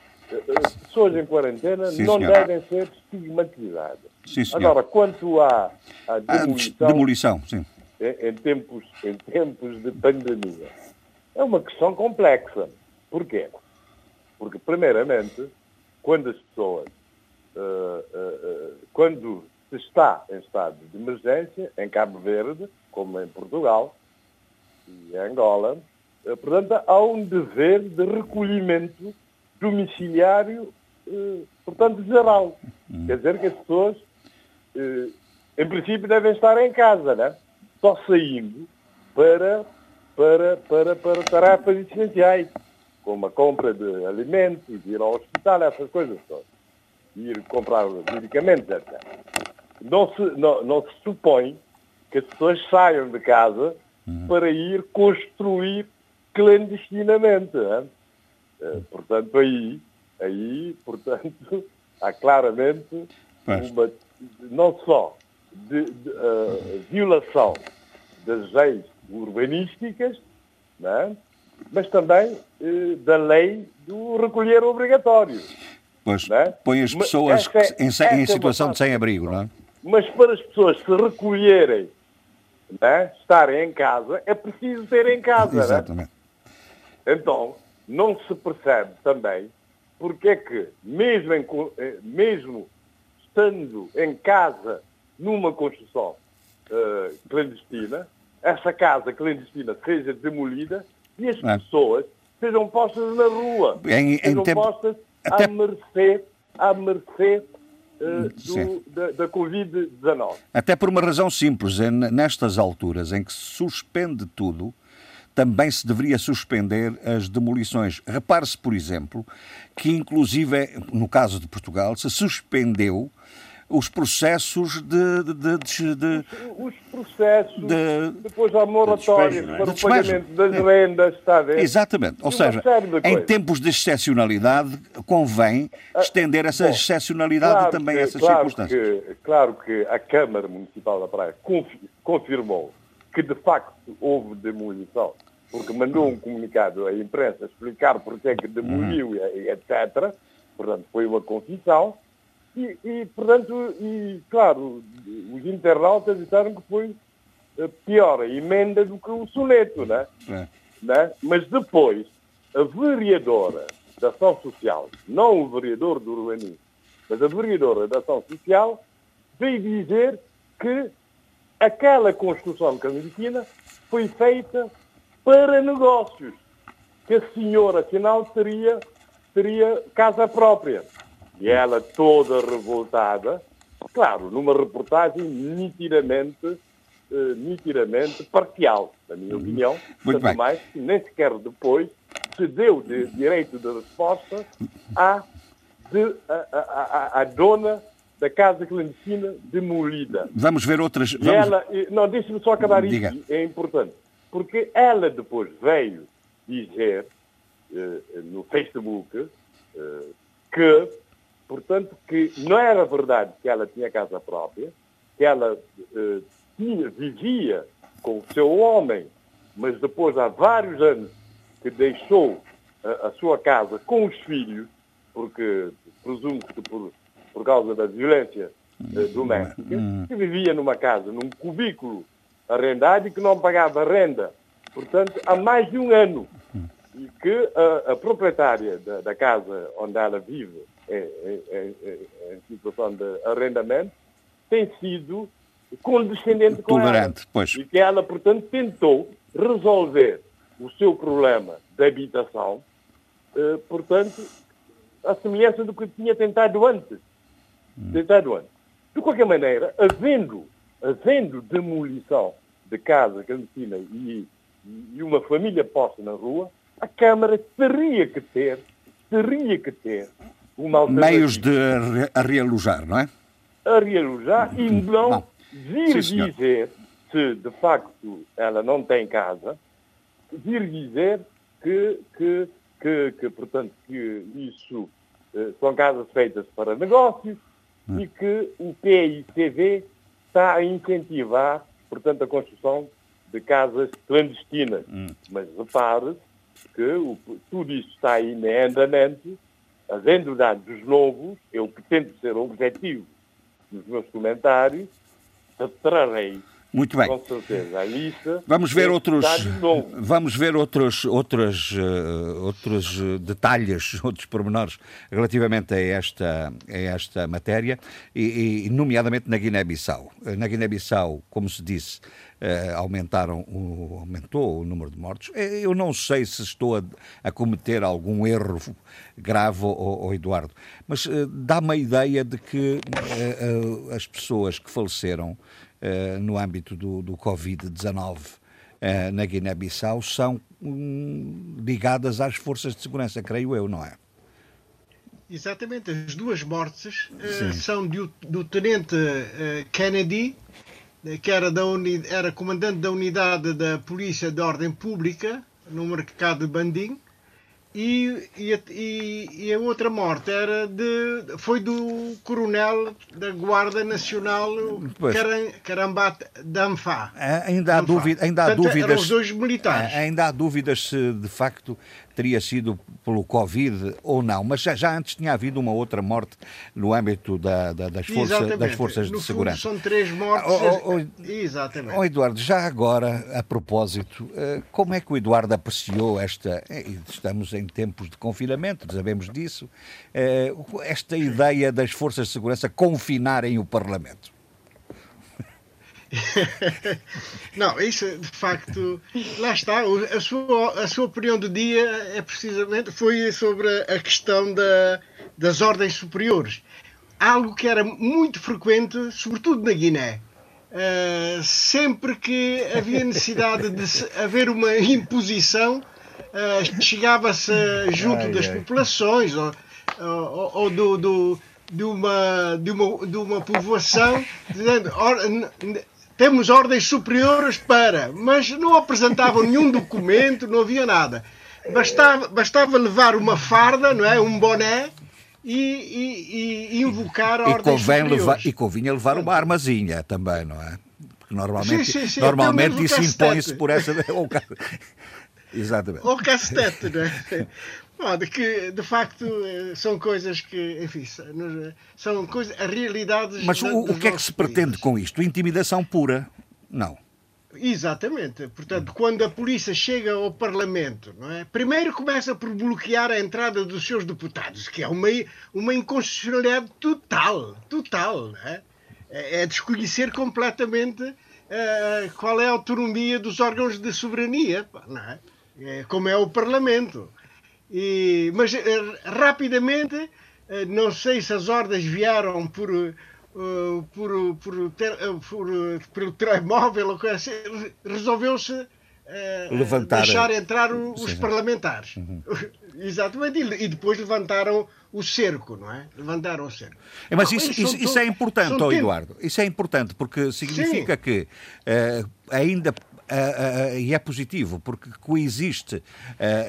pessoas em quarentena Sim, não senhor. devem ser estigmatizadas. Sim, Agora, quanto à, à demolição, demolição sim. Em, em, tempos, em tempos de pandemia, é uma questão complexa. Porquê? Porque, primeiramente, quando as pessoas, uh, uh, uh, quando se está em estado de emergência, em Cabo Verde, como em Portugal e em Angola, portanto, há um dever de recolhimento domiciliário, eh, portanto, geral. Hum. Quer dizer que as pessoas, eh, em princípio, devem estar em casa, né? só saindo para, para, para, para tarefas essenciais, como a compra de alimentos, ir ao hospital, essas coisas todas. Ir comprar medicamentos, etc. Não se, não, não se supõe que as pessoas saiam de casa hum. para ir construir clandestinamente. Né? Eh, portanto, aí, aí, portanto, há claramente uma, não só de, de uh, violação das leis urbanísticas, é? mas também uh, da lei do recolher obrigatório. Pois, é? põe as pessoas é, em, em é situação de sem-abrigo, não é? Mas para as pessoas se recolherem, é? estarem em casa, é preciso ter em casa. Exatamente. Então, não se percebe também porque é que, mesmo, em, eh, mesmo estando em casa numa construção uh, clandestina, essa casa clandestina seja demolida e as é. pessoas sejam postas na rua, em, sejam em tempo... postas Até... à mercê, à mercê uh, do, da, da Covid-19. Até por uma razão simples, é nestas alturas em que se suspende tudo, também se deveria suspender as demolições. Repare-se, por exemplo, que inclusive, no caso de Portugal, se suspendeu os processos de... de, de, de os processos, de, depois há moratórias é? para o pagamento das rendas, está a ver? Exatamente. Ou seja, em tempos de excepcionalidade, convém ah, estender essa Bom, excepcionalidade claro também a essas claro circunstâncias. Que, claro que a Câmara Municipal da Praia confirmou que de facto houve demolição, porque mandou um comunicado à imprensa explicar porque é que demoliu, uhum. etc. Portanto, foi uma confissão. E, e, portanto, e, claro, os internautas disseram que foi eh, pior a emenda do que o soneto, né? É. né? Mas depois, a vereadora da ação social, não o vereador do urbanismo, mas a vereadora da ação social, veio dizer que aquela construção clandestina foi feita para negócios, que a senhora, afinal, teria, teria casa própria. E ela, toda revoltada, claro, numa reportagem nitidamente, eh, nitidamente parcial, na minha opinião. Muito Tanto bem. mais que nem sequer depois se deu de direito de resposta à, de, a, a, a dona da casa clandestina demolida. Vamos ver outras. Vamos... ela, não, deixe-me só acabar Diga. isto, é importante. Porque ela depois veio dizer eh, no Facebook eh, que, portanto, que não era verdade que ela tinha casa própria, que ela eh, tinha, vivia com o seu homem, mas depois há vários anos que deixou a, a sua casa com os filhos, porque presumo que por, por causa da violência eh, doméstica, que vivia numa casa, num cubículo arrendado e que não pagava renda, portanto, há mais de um ano. E que a, a proprietária da, da casa onde ela vive é, é- é- é- em situação de arrendamento tem sido condescendente com Tolerante, ela. pois. E que ela, portanto, tentou resolver o seu problema de habitação, eh, portanto, à semelhança do que tinha tentado antes. Tentado antes. De qualquer maneira, havendo, havendo demolição de casa clandestina e, e uma família posta na rua, a Câmara teria que ter, teria que ter uma alternativa Meios de a realojar, não é? a realojar e não Bom. vir Sim, dizer se de facto ela não tem casa, vir dizer que, que, que, que portanto, que isso eh, são casas feitas para negócios Hum. e que o PICV está a incentivar, portanto, a construção de casas clandestinas. Hum. Mas repare que o- tudo isso está aí em andamento, havendo dados novos, eu que tento ser objetivo nos meus comentários, trarei Muito bem. com certeza a lista. Vamos ver desses outros, vamos ver outros, outros, eh, outros eh, detalhes, outros pormenores relativamente a esta, a esta matéria, e, e, nomeadamente na Guiné-Bissau. Eh, Na Guiné-Bissau, como se disse, eh, aumentaram o, aumentou o número de mortos. Eu não sei se estou a, a cometer algum erro grave, ou, Eduardo, mas eh, dá-me a ideia de que as pessoas que faleceram no âmbito do, do Covid-19 eh, na Guiné-Bissau são hum, ligadas às forças de segurança, creio eu, não é? Exatamente, as duas mortes eh, são do, do tenente eh, Kennedy, eh, que era, da uni, era comandante da unidade da Polícia de Ordem Pública no mercado de Bandim, e, e, a, e- a outra morte era de, foi do coronel da Guarda Nacional Pois. Caram, Carambat Danfá. Ah, Ainda há, Danfá. dúvida, ainda há Portanto, dúvidas. Eram os dois militares. Ah, Ainda há dúvidas se de facto teria sido pelo Covid ou não, mas já, já antes tinha havido uma outra morte no âmbito da- da- das, força- das forças no de fundo, segurança. são três mortes. Oh, oh, oh, Exatamente. Oh, Eduardo, já agora, a propósito, eh, como é que o Eduardo apreciou esta. eh, Estamos em tempos de confinamento, sabemos disso. eh, Esta ideia das forças de segurança confinarem o Parlamento. Não, isso de facto, lá está, a sua, a sua opinião do dia é precisamente, foi sobre a questão da, das ordens superiores. Algo que era muito frequente, sobretudo na Guiné. Uh, sempre que havia necessidade de haver uma imposição, uh, chegava-se junto Ai, das ai. populações ou, ou- ou do, do- de, uma, de, uma, de uma povoação, dizendo "Ora, n- n- temos ordens superiores para, mas não apresentavam nenhum documento, não havia nada. Bastava, bastava levar uma farda, não é? um boné e, e- e invocar ordens convém superiores. levar, e convinha levar uma armazinha também, não é? Porque normalmente, Sim, sim, sim, normalmente isso impõe-se por essa. Exatamente. Ou cacetete, não é? Bom, de que de facto eh, são coisas que, enfim, são- são coisas, as realidades. Mas o, o que é que se pretende países. com isto? Intimidação pura? Não. Exatamente. Portanto, quando a polícia chega ao Parlamento, não é? primeiro começa por bloquear a entrada dos seus deputados, que é uma, uma inconstitucionalidade total. Total. Não é? é é desconhecer completamente eh, qual é a autonomia dos órgãos de soberania, não é? É como é o Parlamento. E, mas eh, rapidamente, eh, não sei se as ordens vieram por, uh, por, por, ter, uh, por, pelo telemóvel, ou coisa assim, resolveu-se Levantar, deixar entrar os sim. parlamentares. Uhum. Exatamente, e, depois levantaram o cerco, não é? Levantaram o cerco. É, mas isso, isso, isso, é importante, oh, Eduardo. Isso é importante porque significa Sim. que uh, ainda uh, uh, e é positivo porque coexiste,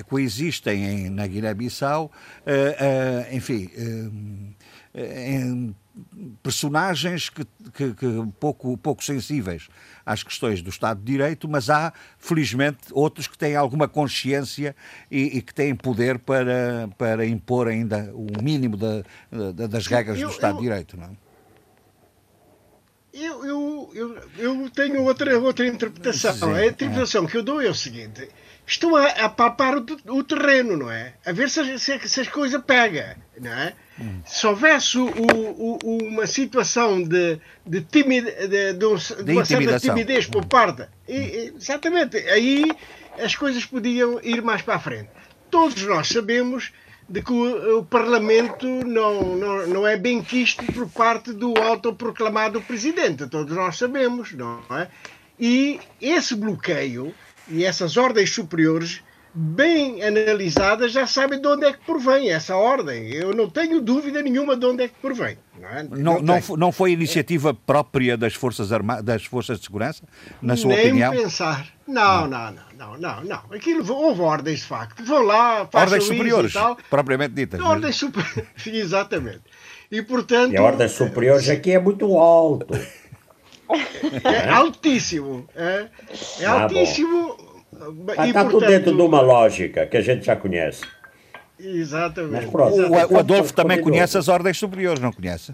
coexistem em, na Guiné-Bissau, enfim, em personagens que, que, que, pouco, pouco sensíveis às questões do Estado de Direito, mas há, felizmente, outros que têm alguma consciência e, e que têm poder para, para impor ainda o mínimo da, da, das regras eu, do Estado eu, de Direito, não é? Eu, eu, eu, eu tenho outra, outra interpretação. Sim, a interpretação é. que eu dou é o seguinte: estou a, a palpar o, o, terreno, não é? A ver se, se, se as coisas pegam, não é? Hum. Se houvesse o, o, uma situação de, de, timid, de, de, um, de uma certa timidez por parte, e, exatamente, aí as coisas podiam ir mais para a frente. Todos nós sabemos de que o, o Parlamento não, não, não é bem quisto por parte do autoproclamado Presidente. Todos nós sabemos, não é? E esse bloqueio e essas ordens superiores, bem analisadas, já sabem de onde é que provém essa ordem. Eu não tenho dúvida nenhuma de onde é que provém. Não, é? não, não, não, foi iniciativa própria das Forças, Arma das Forças de Segurança, na sua Nem opinião? Nem pensar. Não, não, não, não, não, não. Aquilo, houve ordens, de facto. Vão lá, Ordens superiores, propriamente ditas. Ordens superiores, exatamente. E, portanto... E a ordem superiores aqui é muito alto. É altíssimo. É, é ah, altíssimo. Está, está tudo dentro de uma lógica que a gente já conhece. Exatamente. Pronto, o, o, Adolfo também conhece as ordens superiores, não conhece?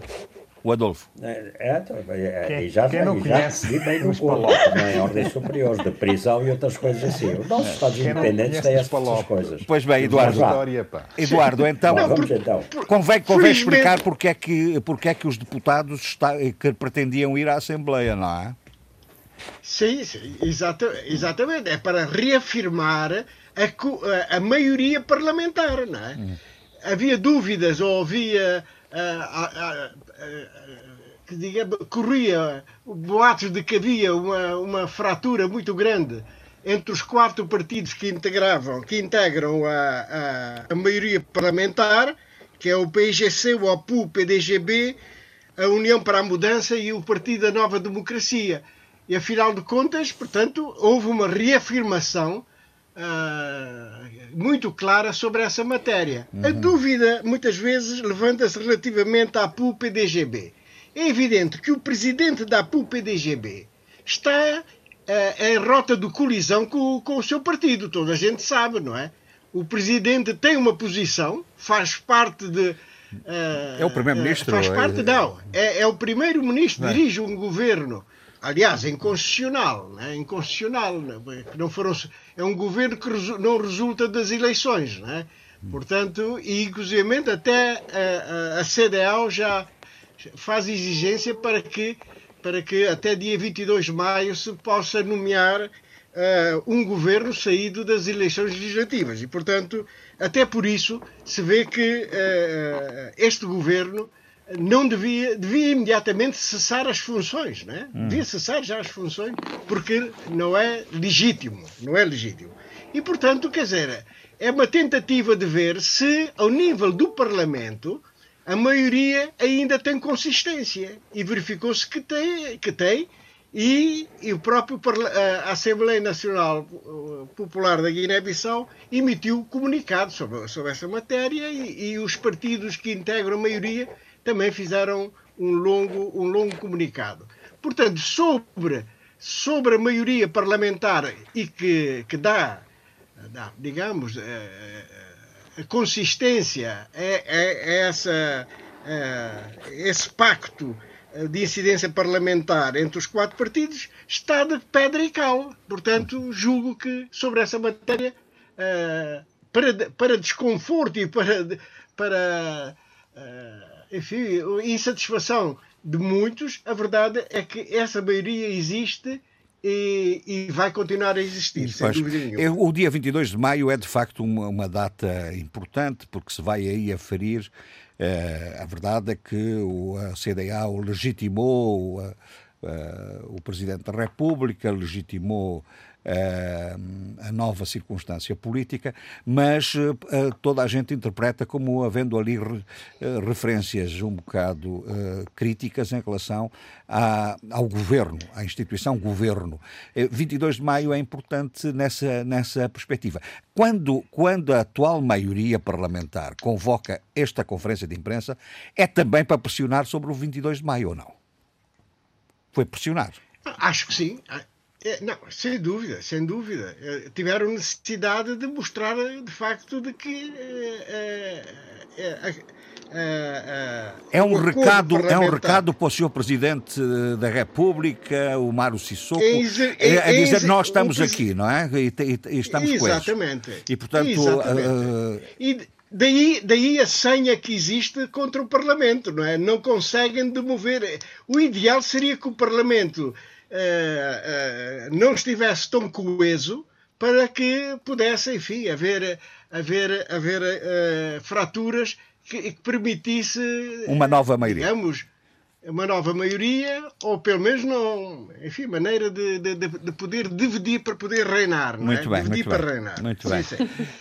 O Adolfo. É, é, é quem, já, quem não já conhece bem no corpo, também, ordens superiores, de prisão e outras coisas assim. Os nossos Estados Independentes têm essas coisas. Pois bem, Eduardo. Eduardo, então, Vamos, então. convém, convém explicar porque é, que, porque é que os deputados está, que pretendiam ir à Assembleia, não é? Sim, sim exatamente. É para reafirmar a, a, maioria parlamentar, não é? Hum. Havia dúvidas ou havia que digamos, corria boatos de que havia uma, uma fratura muito grande entre os quatro partidos que integravam, que integram a, a, a maioria parlamentar, que é o PIGC, o OPU, o PDGB, a União para a Mudança e o Partido da Nova Democracia. E afinal de contas, portanto, houve uma reafirmação uh, muito clara sobre essa matéria. Uhum. A dúvida, muitas vezes, levanta-se relativamente à PUP-PDGB. É evidente que o presidente da PUP-PDGB está uh, em rota de colisão com, com o seu partido. Toda a gente sabe, não é? O presidente tem uma posição, faz parte de, Uh, é o primeiro-ministro? Faz parte, não. É, é o primeiro-ministro, é? dirige um governo aliás, inconstitucional, né? inconstitucional, né? não foram, é um governo que resu não resulta das eleições, né? portanto, e inclusive até a, a, a CDAO já faz exigência para que, para que até dia 22 de maio se possa nomear uh, um governo saído das eleições legislativas e, portanto, até por isso se vê que uh, este governo não devia, devia imediatamente cessar as funções, né? Hum. devia cessar já as funções, porque não é legítimo, não é legítimo. E, portanto, quer dizer, é uma tentativa de ver se, ao nível do Parlamento, a maioria ainda tem consistência. E verificou-se que tem, que tem e, e o próprio a Assembleia Nacional Popular da Guiné-Bissau emitiu comunicado sobre, sobre essa matéria e, e os partidos que integram a maioria também fizeram um longo, um longo comunicado. Portanto, sobre, sobre a maioria parlamentar e que, que dá, dá digamos, a, eh, eh, a consistência a, a, essa, a, esse pacto de incidência parlamentar entre os quatro partidos está de pedra e cal. Portanto, julgo que sobre essa matéria, eh, para, para desconforto e para, para enfim, insatisfação de muitos, a verdade é que essa maioria existe e, e, vai continuar a existir, sem pois, dúvida nenhuma. O dia 22 de maio é de facto uma, uma, data importante, porque se vai aí aferir a verdade é que a CDA o legitimou, o Presidente da República legitimou a nova circunstância política, mas eh, toda a gente interpreta como havendo ali eh, referências um bocado eh, críticas em relação ao governo, à instituição governo. 22 de maio é importante nessa, nessa perspectiva. Quando, quando a atual maioria parlamentar convoca esta conferência de imprensa, é também para pressionar sobre o 22 de maio ou não? Foi pressionar. Acho que sim. É, não, sem dúvida, sem dúvida. É, tiveram necessidade de mostrar, de facto, de que é, é, um recado é um recado para o Sr. Presidente da República, o Mário Sissoko, é, a dizer nós estamos aqui, não é? E, e, e estamos Exatamente. E portanto, Exatamente. Uh, e daí, daí a senha que existe contra o Parlamento, não é? Não conseguem demover. O ideal seria que o Parlamento uh, uh, não estivesse tão coeso para que pudesse, enfim, haver, haver, haver uh, fraturas que, que, permitisse uma nova maioria. Digamos, uma nova maioria, ou pelo menos não, enfim, maneira de, de, de poder dividir para poder reinar. Não muito é? bem, dividir muito para bem. reinar. Muito bem.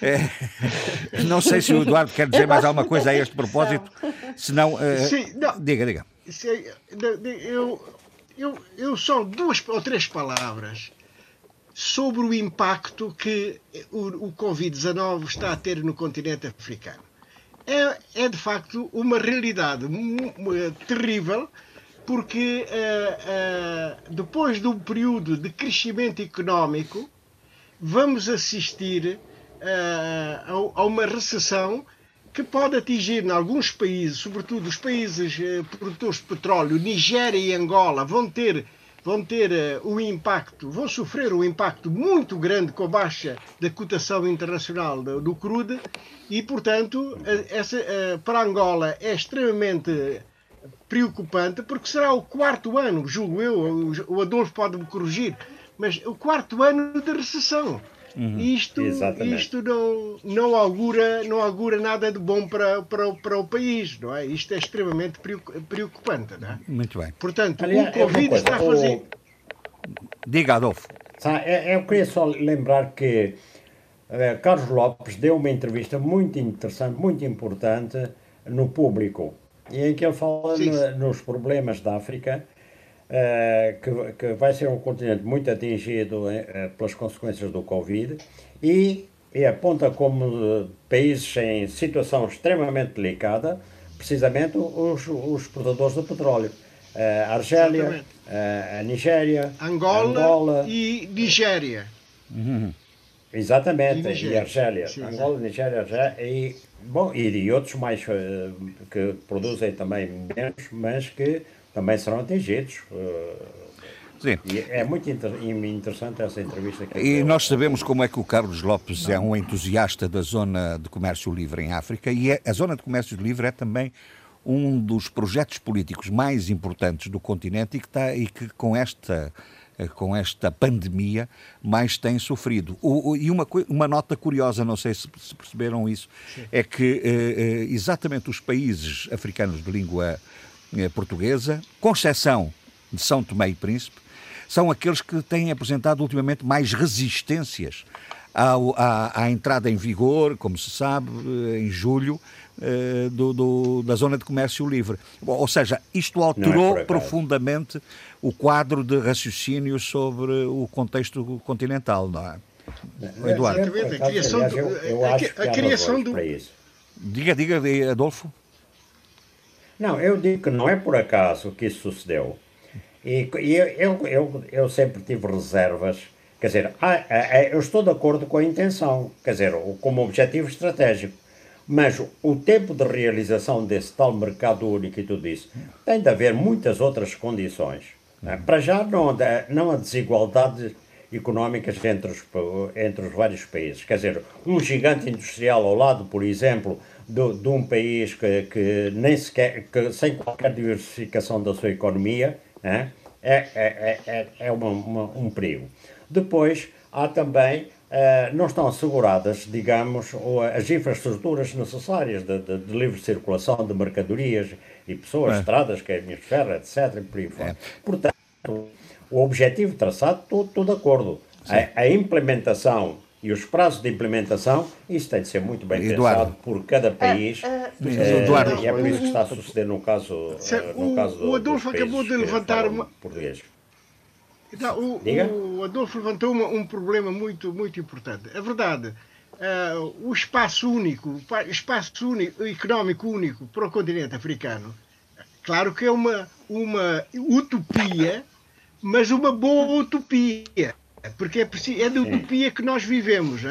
É, não sei se o Eduardo quer dizer mais alguma coisa a este propósito, senão. Uh, Sim, não, diga, diga. Eu, eu, eu só duas ou três palavras sobre o impacto que o, o Covid-19 está a ter no continente africano. É, é de facto uma realidade terrível, porque uh, uh, depois de um período de crescimento económico, vamos assistir uh, a, a uma recessão que pode atingir em alguns países, sobretudo os países eh, produtores de petróleo, Nigéria e Angola, vão ter, vão ter uh, um impacto, vão sofrer um impacto muito grande com a baixa da cotação internacional do, crude e, portanto, essa, uh, para Angola é extremamente preocupante porque será o quarto ano, julgo eu, o Adolfo pode me corrigir, mas o quarto ano de recessão. Uhum. Isto, isto não, não, augura, não augura nada de bom para, para, para o país, não é? Isto é extremamente preocupante, não é? Muito bem. Portanto, Aliás, o Covid é está a fazer... O... Diga, Adolfo. Eu queria só lembrar que Carlos Lopes deu uma entrevista muito interessante, muito importante no público, em que ele fala no, nos problemas da África que, que, vai ser um continente muito atingido uh, pelas consequências do Covid e, e aponta como países em situação extremamente delicada, precisamente os, os exportadores de petróleo. Uh, Argélia, a Nigéria, Angola, Angola, e Nigéria. Uhum. Exatamente, e, e Argélia. Sim, Angola, sim. Nigéria, Argélia e, bom, e, e outros mais que produzem também menos, mas que também serão atingidos. Eh, Sim. E é muito inter interessante essa entrevista. Que e nós sabemos como é que o Carlos Lopes Não. é um entusiasta da zona de comércio livre em África e é, a zona de comércio livre é também um dos projetos políticos mais importantes do continente e que, está, e que com esta eh, com esta pandemia mais tem sofrido. O, o, e uma, uma nota curiosa, não sei se, perceberam isso, Sim. é que eh, exatamente os países africanos de língua eh, portuguesa, com exceção de São Tomé e Príncipe, são aqueles que têm apresentado ultimamente mais resistências ao, à, à, entrada em vigor, como se sabe, eh, em julho, eh, do, do, da zona de comércio livre. Ou seja, isto alterou é profundamente o quadro de raciocínio sobre o contexto continental, não é? Eduardo. Exatamente, a criação do. A, a criação do... Diga, diga, Adolfo. Não, eu digo que não é por acaso que isso sucedeu. E, e eu, eu, eu sempre tive reservas. Quer dizer, eu estou de acordo com a intenção, quer dizer, como objetivo estratégico. Mas o tempo de realização desse tal mercado único e tudo isso tem de haver muitas outras condições. Né? Para já, não, não há desigualdades económicas entre os, entre os vários países. Quer dizer, um gigante industrial ao lado, por exemplo, de, de um país que, que nem sequer, que, sem qualquer diversificação da sua economia, né, é, é, é, é uma, uma, um perigo. Depois, há também Uh, não estão asseguradas, digamos, as infraestruturas necessárias de, de, de, livre circulação de mercadorias e pessoas, é. estradas, caminhos de ferro, etc. E por aí fora. É. Portanto, o objetivo traçado, tudo, de acordo. A, a, implementação e os prazos de implementação, isso tem de ser muito bem Eduardo. pensado por cada país. Uh, uh, Eduardo. E é por isso que está a suceder no caso, no o, caso o Adolfo acabou de levantar uma. Português. Então, o, o, Adolfo levantou uma, um problema muito, muito importante. É verdade, uh, o espaço único, o espaço único, económico único para o continente africano, claro que é uma, uma utopia, mas uma boa utopia, porque é, é de utopia que nós vivemos.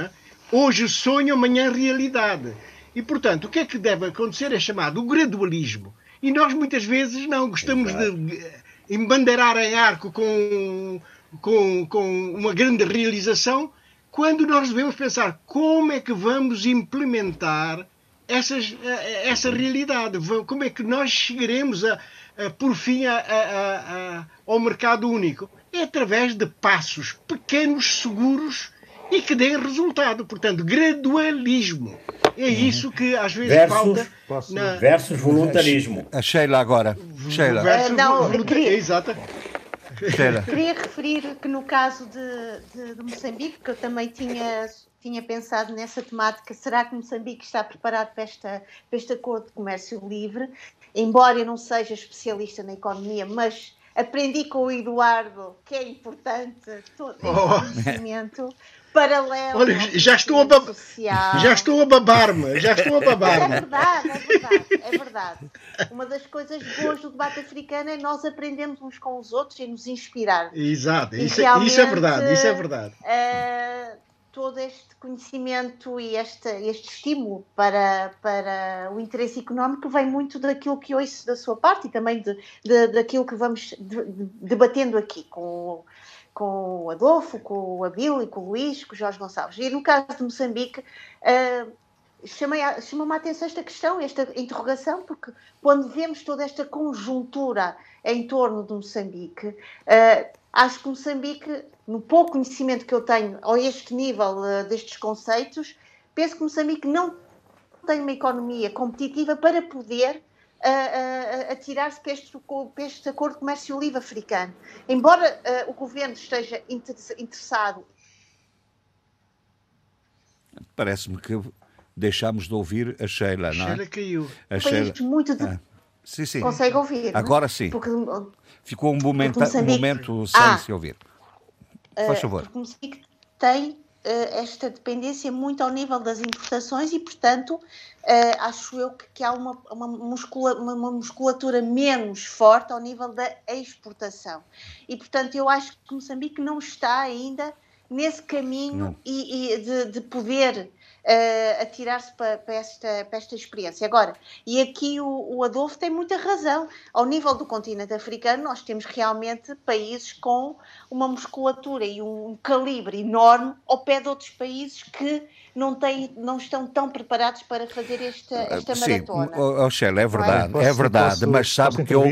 Hoje sonho, amanhã realidade. E, portanto, o que é que deve acontecer é chamado o gradualismo. E nós muitas vezes não gostamos Exato. de embandeirar em arco com, com, com uma grande realização, quando nós devemos pensar como é que vamos implementar essas, essa realidade, como é que nós chegaremos a, a por fim a, a, ao mercado único. É através de passos pequenos, seguros e que deem resultado. Portanto, gradualismo. É uhum. isso que às vezes versus, falta. Posso... Na... Versus voluntarismo. A Sheila agora. Sheila. Versus uh, não, queria... Exato. Sheila. Queria referir que no caso de, de, de, Moçambique, que eu também tinha, tinha pensado nessa temática, será que Moçambique está preparado para, esta, para este acordo de comércio livre? Embora eu não seja especialista na economia, mas aprendi com o Eduardo que é importante todo esse oh. conhecimento paralelo. Olha, já estou, a bab... já estou a babar-me, já estou a babar-me. É verdade, é verdade, é verdade. Uma das coisas boas do debate africano é nós aprendemos uns com os outros e nos inspirar. Exato, isso, isso, é verdade, isso é verdade. Todo este conhecimento e este, este estímulo para, para o interesse económico vem muito daquilo que ouço da sua parte e também de, de daquilo que vamos de, de, debatendo aqui com com o Adolfo, com o Abílio, com o Luís, com o Jorge Gonçalves. E no caso de Moçambique, uh, chama-me a atenção esta questão, esta interrogação, porque quando vemos toda esta conjuntura em torno de Moçambique, uh, acho que Moçambique, no pouco conhecimento que eu tenho a este nível uh, destes conceitos, penso que Moçambique não tem uma economia competitiva para poder a, a, a tirar-se para este, para este acordo de comércio livre africano. Embora uh, o governo esteja interessado. Parece-me que deixámos de ouvir a Sheila, não é? Sheila caiu. A Sheila... muito de... ah. Sim, sim. Consegue ouvir? Agora sim. Porque, Ficou um momento, um momento sem ah, se ouvir. Faz uh, favor. Porque Moçambique tem eh, esta dependência muito ao nível das importações e, portanto, eh, acho eu que, que há uma, uma, muscula, uma, musculatura menos forte ao nível da exportação. E, portanto, eu acho que Moçambique não está ainda nesse caminho e, e de, de, poder uh, atirar-se para, para, esta, para esta experiência. Agora, e aqui o, o Adolfo tem muita razão. Ao nível do continente africano, nós temos realmente países com uma musculatura e um calibre enorme ao pé de outros países que não, têm, não estão tão preparados para fazer esta, esta maratona. Sim, oh, Sheila, é verdade, é, é verdade, posso, mas sabe que eu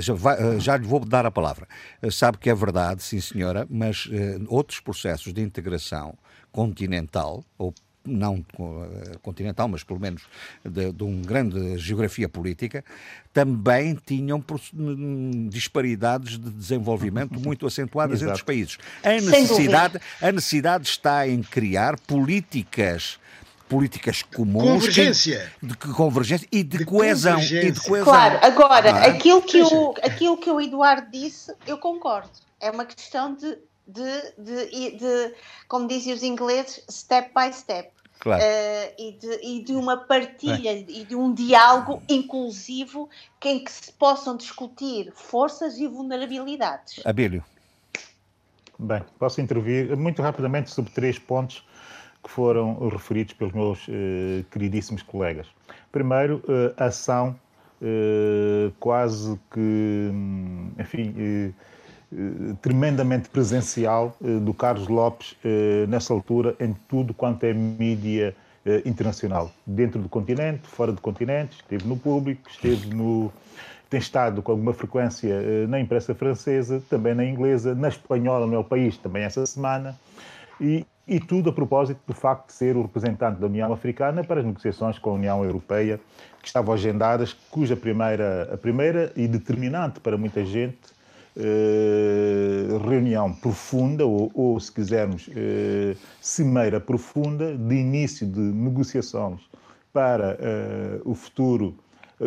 já, já lhe vou dar a palavra. Sabe que é verdade, sim senhora, mas uh, outros processos de integração continental ou não eh, continental, mas pelo menos de, de uma grande geografia política, também tinham disparidades de desenvolvimento muito acentuadas Exato. entre os países. A necessidade, a necessidade está em criar políticas políticas comuns convergência. de convergência e de, de coesão e de coesão. Claro, agora é? aquilo que o aquilo que o Eduardo disse, eu concordo. É uma questão de de, de, de, como dizem os ingleses, step by step. Claro. Uh, e, de, e, de, uma partilha é. e de um diálogo inclusivo em que se possam discutir forças e vulnerabilidades. Abílio. Bem, posso intervir muito rapidamente sobre três pontos que foram referidos pelos meus uh, queridíssimos colegas. Primeiro, uh, ação quase que, hum, enfim eh, tremendamente presencial eh, do Carlos Lopes eh, nessa altura em tudo quanto é mídia internacional, dentro do continente, fora do continente, esteve no público, esteve no tem estado com alguma frequência na imprensa francesa, também na inglesa, na espanhola, no meu país, também essa semana. E, e tudo a propósito do facto de ser o representante da União Africana para as negociações com a União Europeia, que estavam agendadas, cuja primeira, a primeira e determinante para muita gente eh, reunião profunda, ou, ou se quisermos, eh, cimeira profunda, de início de negociações para eh, o futuro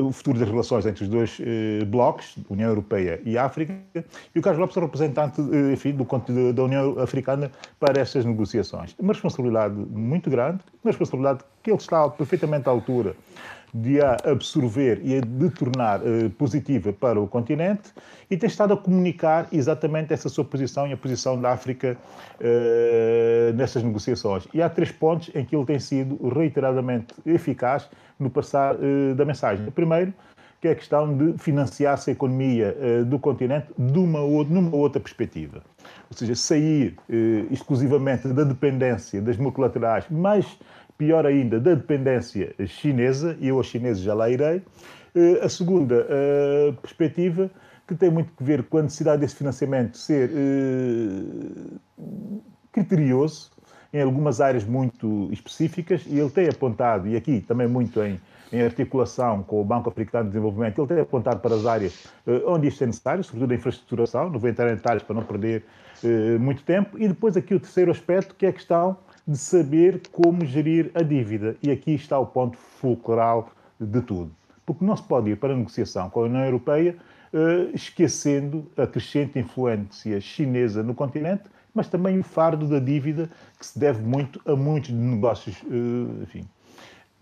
o futuro das relações entre os dois eh, blocos, União Europeia e África, e o Carlos Lopes é representante eh, enfim, do, da União Africana para estas negociações. Uma responsabilidade muito grande, uma responsabilidade que ele está perfeitamente à altura de a absorver e de tornar uh, positiva para o continente e tem estado a comunicar exatamente essa sua posição e a posição da África uh, nessas negociações. E há três pontos em que ele tem sido reiteradamente eficaz no passar uh, da mensagem. Primeiro, que é a questão de financiar-se a economia do continente de uma ou, numa outra perspectiva. Ou seja, sair exclusivamente da dependência das multilaterais, mas pior ainda, da dependência chinesa, e eu aos chineses já lá irei. Eh, a segunda eh, perspectiva, que tem muito a ver com a necessidade desse financiamento ser eh, criterioso em algumas áreas muito específicas, e ele tem apontado, e aqui também muito em, em articulação com o Banco Africano de Desenvolvimento, ele tem apontado para as áreas onde isto é necessário, sobretudo a infraestruturação, não vou entrar em detalhes para não perder muito tempo, e depois aqui o terceiro aspecto, que é a questão de saber como gerir a dívida. E aqui está o ponto fulcral de tudo. Porque não se pode ir para a negociação com a União Europeia uh, esquecendo a crescente influência chinesa no continente, mas também o fardo da dívida que se deve muito a muitos negócios, uh, enfim,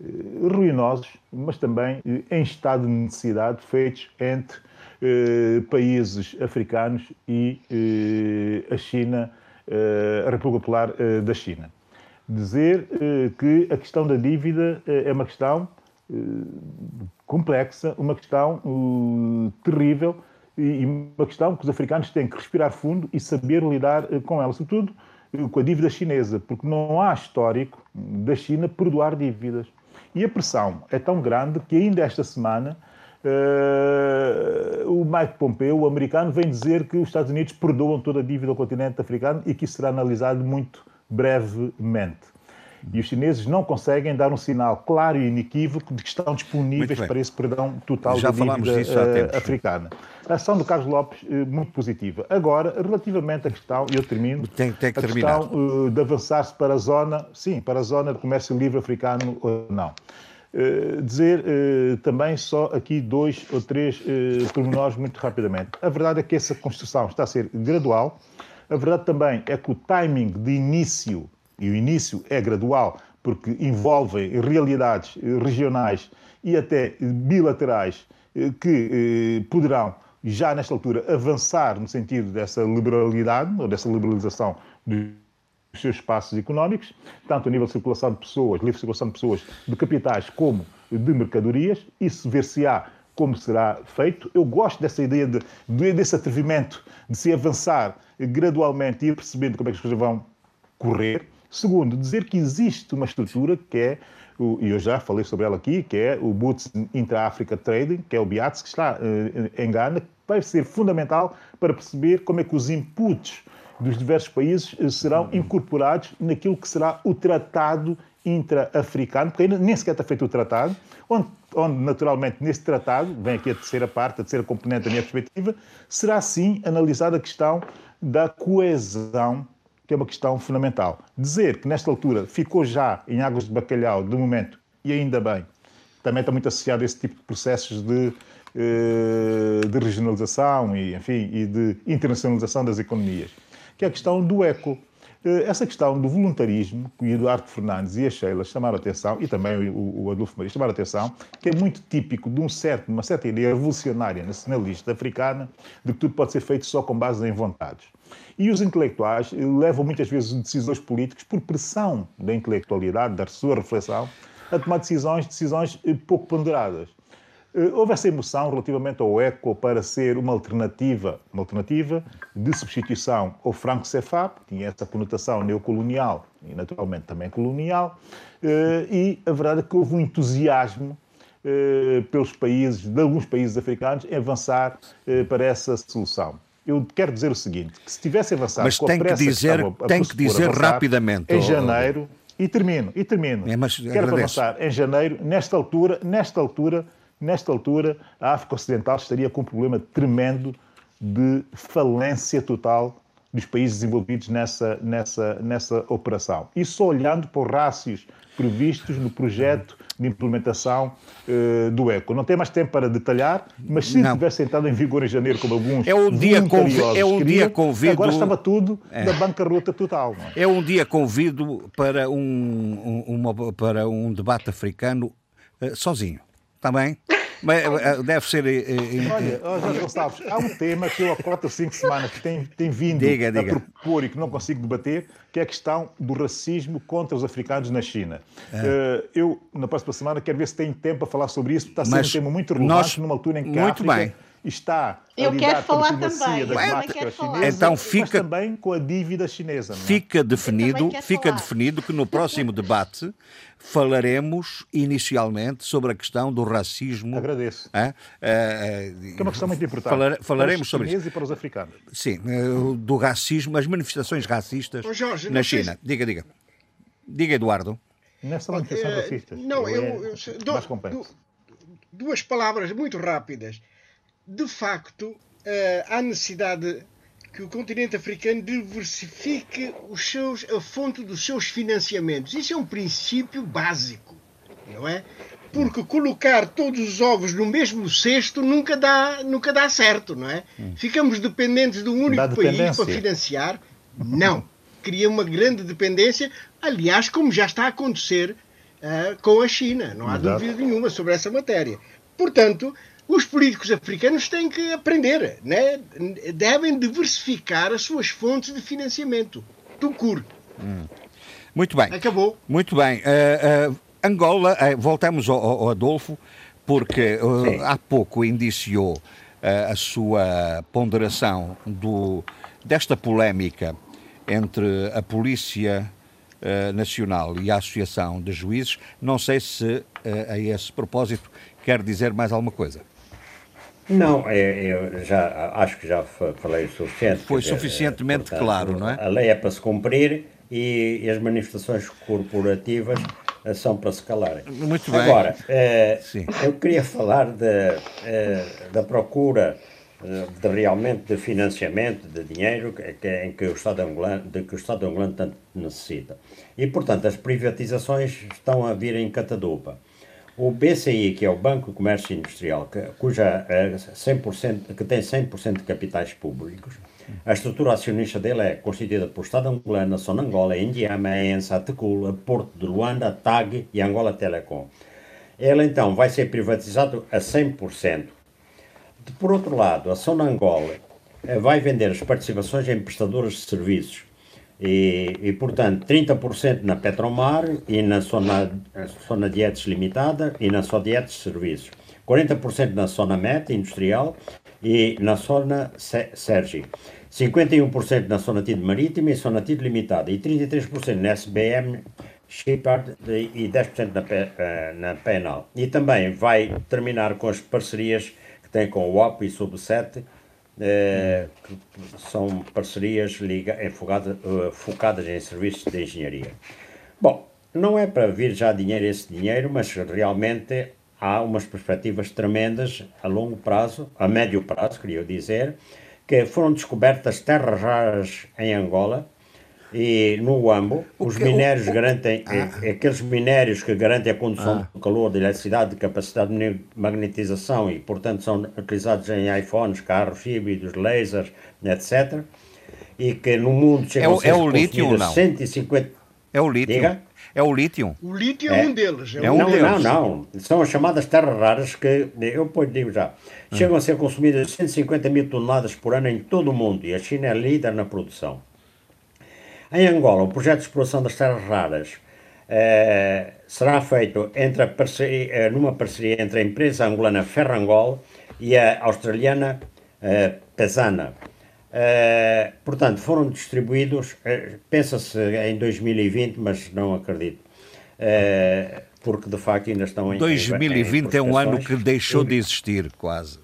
uh, ruinosos, mas também em estado de necessidade feitos entre países africanos e a China, a República Popular da China dizer eh, que a questão da dívida eh, é uma questão eh, complexa, uma questão terrível e uma questão que os africanos têm que respirar fundo e saber lidar com ela, sobretudo com a dívida chinesa, porque não há histórico da China perdoar dívidas. E a pressão é tão grande que ainda esta semana uh, o Mike Pompeo, o americano, vem dizer que os Estados Unidos perdoam toda a dívida ao continente africano e que isso será analisado muito brevemente. E os chineses não conseguem dar um sinal claro e inequívoco de que estão disponíveis para esse perdão total Já da dívida disso uh, africana. A ação do Carlos Lopes, uh, muito positiva. Agora, relativamente à questão, e eu termino, tem, tem que a terminar. questão uh, de avançar-se para a zona, sim, para a zona de comércio livre africano ou não. Dizer também só aqui dois ou três pormenores muito rapidamente. A verdade é que essa construção está a ser gradual, a verdade também é que o timing de início, e o início é gradual, porque envolvem realidades regionais e até bilaterais eh, que eh, poderão, já nesta altura, avançar no sentido dessa liberalidade, ou dessa liberalização dos seus espaços económicos, tanto a nível de circulação de pessoas, livre circulação de pessoas, de capitais, como de mercadorias. Isso ver-se-á como será feito. Eu gosto dessa ideia de, de, desse atrevimento de se avançar gradualmente e ir percebendo como é que as coisas vão correr. Segundo, dizer que existe uma estrutura que é, e eu já falei sobre ela aqui, que é o Boots Intra-Africa Trading, que é o BIATS, que está em Ghana, que vai ser fundamental para perceber como é que os inputs dos diversos países uh, serão incorporados naquilo que será o tratado intra-africano, porque ainda nem sequer está feito o tratado, onde, onde, naturalmente nesse tratado, vem aqui a terceira parte, a terceira componente da minha perspectiva, será sim analisada a questão da coesão, que é uma questão fundamental. Dizer que nesta altura ficou já em águas de bacalhau, de momento, e ainda bem, também está muito associado a esse tipo de processos de, eh, de regionalização e, enfim, e de internacionalização das economias, que é a questão do eco. Eh, essa questão do voluntarismo, que o Eduardo Fernandes e a Sheila chamaram a atenção, e também o, Adolfo Maria chamaram a atenção, que é muito típico de um certo, uma certa ideia revolucionária nacionalista africana de que tudo pode ser feito só com base em vontades. E os intelectuais eh, levam muitas vezes decisores políticos por pressão da intelectualidade, da sua reflexão, a tomar decisões, decisões eh, pouco ponderadas. Eh, houve essa emoção relativamente ao ECO para ser uma alternativa, uma alternativa de substituição ao franco CFA, que tinha essa conotação neocolonial e naturalmente também colonial, eh, e a verdade é que houve um entusiasmo eh, pelos países, de alguns países africanos, em avançar para essa solução. eu quero dizer o seguinte, que se tivesse avançado mas com tem a pressa que dizer, que a tem que dizer avançar, rapidamente. Em janeiro, e termino, e termino. É, quero agradeço. avançar em janeiro, nesta altura, nesta altura, nesta altura, a África Ocidental estaria com um problema tremendo de falência total dos países envolvidos nessa, nessa, nessa operação. E só olhando para os rácios previstos no projeto de implementação eh, do ECO. Não tem mais tempo para detalhar, mas se Não. tivesse entrado em vigor em janeiro, como alguns É um dia é um dia queriam, convido- agora estava tudo na bancarrota total. é? É um dia convido para um, um- uma- para um debate africano eh, sozinho. Está bem? Mas, eh, Deve ser. eh, eh, Olha, Jorge Gonçalves, há um tema que eu há quatro ou cinco semanas que tem, tem vindo Diga, a diga. propor e que não consigo debater, que é a questão do racismo contra os africanos na China. É. Eu, na próxima semana, quero ver se tenho tempo para falar sobre isso, porque está a ser Mas um tema muito relevante nós- numa altura em que a muito África bem. está a Eu quero com a falar também, das eu também quero falar. chinesas, Então mas fica- também com a dívida chinesa. Não é? Fica definido, fica falar. definido que no próximo debate falaremos inicialmente sobre a questão do racismo. Agradeço. Hã? Eh, eh, Que é uma questão muito importante. falar- falaremos para os sobre isso. chineses e para os africanos. Sim, eh, do racismo, as manifestações racistas Jorge, na sei China. Diga, diga. Diga, Eduardo. Nesta manifestação Eh, racistas. Não, eu, é eu- do- mais complexo. du- duas palavras muito rápidas. De facto, eh, há necessidade que o continente africano diversifique os seus, a fonte dos seus financiamentos. Isso é um princípio básico, não é? Porque colocar todos os ovos no mesmo cesto nunca dá, nunca dá certo, não é? Ficamos dependentes de um único país para financiar? Não. Cria uma grande dependência, aliás, como já está a acontecer ah, com a China. Não há Exato. dúvida nenhuma sobre essa matéria. Portanto, os políticos africanos têm que aprender, né? devem diversificar as suas fontes de financiamento. Tucur. Muito bem. Acabou. Muito bem. Eh, eh, Angola, eh, voltamos ao, ao Adolfo, porque há pouco indiciou a sua ponderação do, desta polémica entre a Polícia Nacional e a Associação de Juízes. Não sei se a esse propósito quer dizer mais alguma coisa. Não, é- eu já acho que já fa- falei o suficiente. Foi dizer, suficientemente portanto, claro, não é? A lei é para se cumprir e, e as manifestações corporativas eh, são para se calarem. Muito bem. Agora, eh, eu queria falar de, eh, da procura eh, de realmente de financiamento de dinheiro que, que- em que o Estado angolano, de que o Estado angolano tanto necessita. E, portanto, as privatizações estão a vir em catadupa. O BCI, que é o Banco de Comércio Industrial, que, cuja, eh, 100%, que tem 100% de capitais públicos, a estrutura acionista dele é constituída por Estado angolano, Sonangola, Indiama, ENSA, a Tecul, a Porto de Luanda, TAG e Angola Telecom. Ele, então, vai ser privatizado a 100%. De- Por outro lado, a Sonangola eh, vai vender as participações em prestadores de serviços e, e, portanto, 30% na Petromar e na Sona Dietes Limitada e na Sodietes Serviços. 40% na Sona Met Industrial e na Sona Se- Sergi. 51% na Sona Tido Marítima e Sona Tido Limitada e 33% na SBM Shipyard e 10% na, eh, na Penal. E também vai terminar com as parcerias que tem com o OP e Subset, eh, que são parcerias liga, enfocadas, eh, focadas em serviços de engenharia. Bom, não é para vir já dinheiro esse dinheiro, mas realmente há umas perspectivas tremendas a longo prazo, a médio prazo, queria eu dizer, que foram descobertas terras raras em Angola e no Uambo. Os que- minérios o- o- garantem, eh, aqueles minérios que garantem a condução do calor, de eletricidade, de capacidade de magnetização e, portanto, são utilizados em iPhones, carros híbridos, lasers, etc. E que no mundo chegam É o- a ser é o lítio ou não? 150... É o lítio. Diga? É o lítio. O lítio é, É. um deles. É um não, deles. não, não. São as chamadas terras raras que, eu depois digo já, chegam a ser consumidas 150 mil toneladas por ano em todo o mundo e a China é líder na produção. Em Angola, o projeto de exploração das terras raras eh, será feito entre parceria, eh, numa parceria entre a empresa angolana Ferrangol e a australiana eh, Pesana. Portanto, foram distribuídos, pensa-se em 2020, mas não acredito, porque de facto ainda estão em. em- em 2020 é um ano que deixou de existir, quase.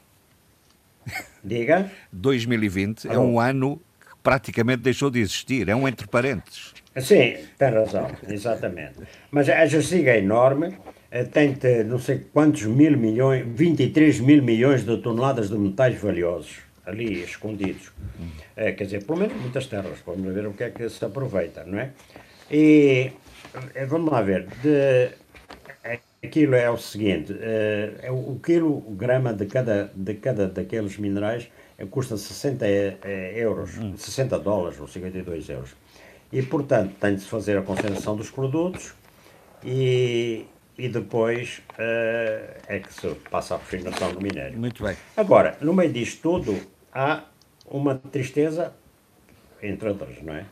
Diga. 2020 é um ano praticamente deixou de existir, é um entre parênteses. Sim, tem razão, exatamente. Mas a Jaciga é enorme, eh, tem não sei quantos mil milhões, 23 mil milhões de toneladas de metais valiosos ali escondidos. É, quer dizer, pelo menos muitas terras, vamos ver o que é que se aproveita, não é? E eh, vamos lá ver, de, aquilo é o seguinte, é, o quilograma de cada, de cada daqueles minerais custa 60 euros, 60 dólares ou 52 euros. E, portanto, tem de se fazer a concentração dos produtos e, e depois uh, é que se passa a refinação do minério. Muito bem. Agora, no meio disto tudo, há uma tristeza, entre outras, não é?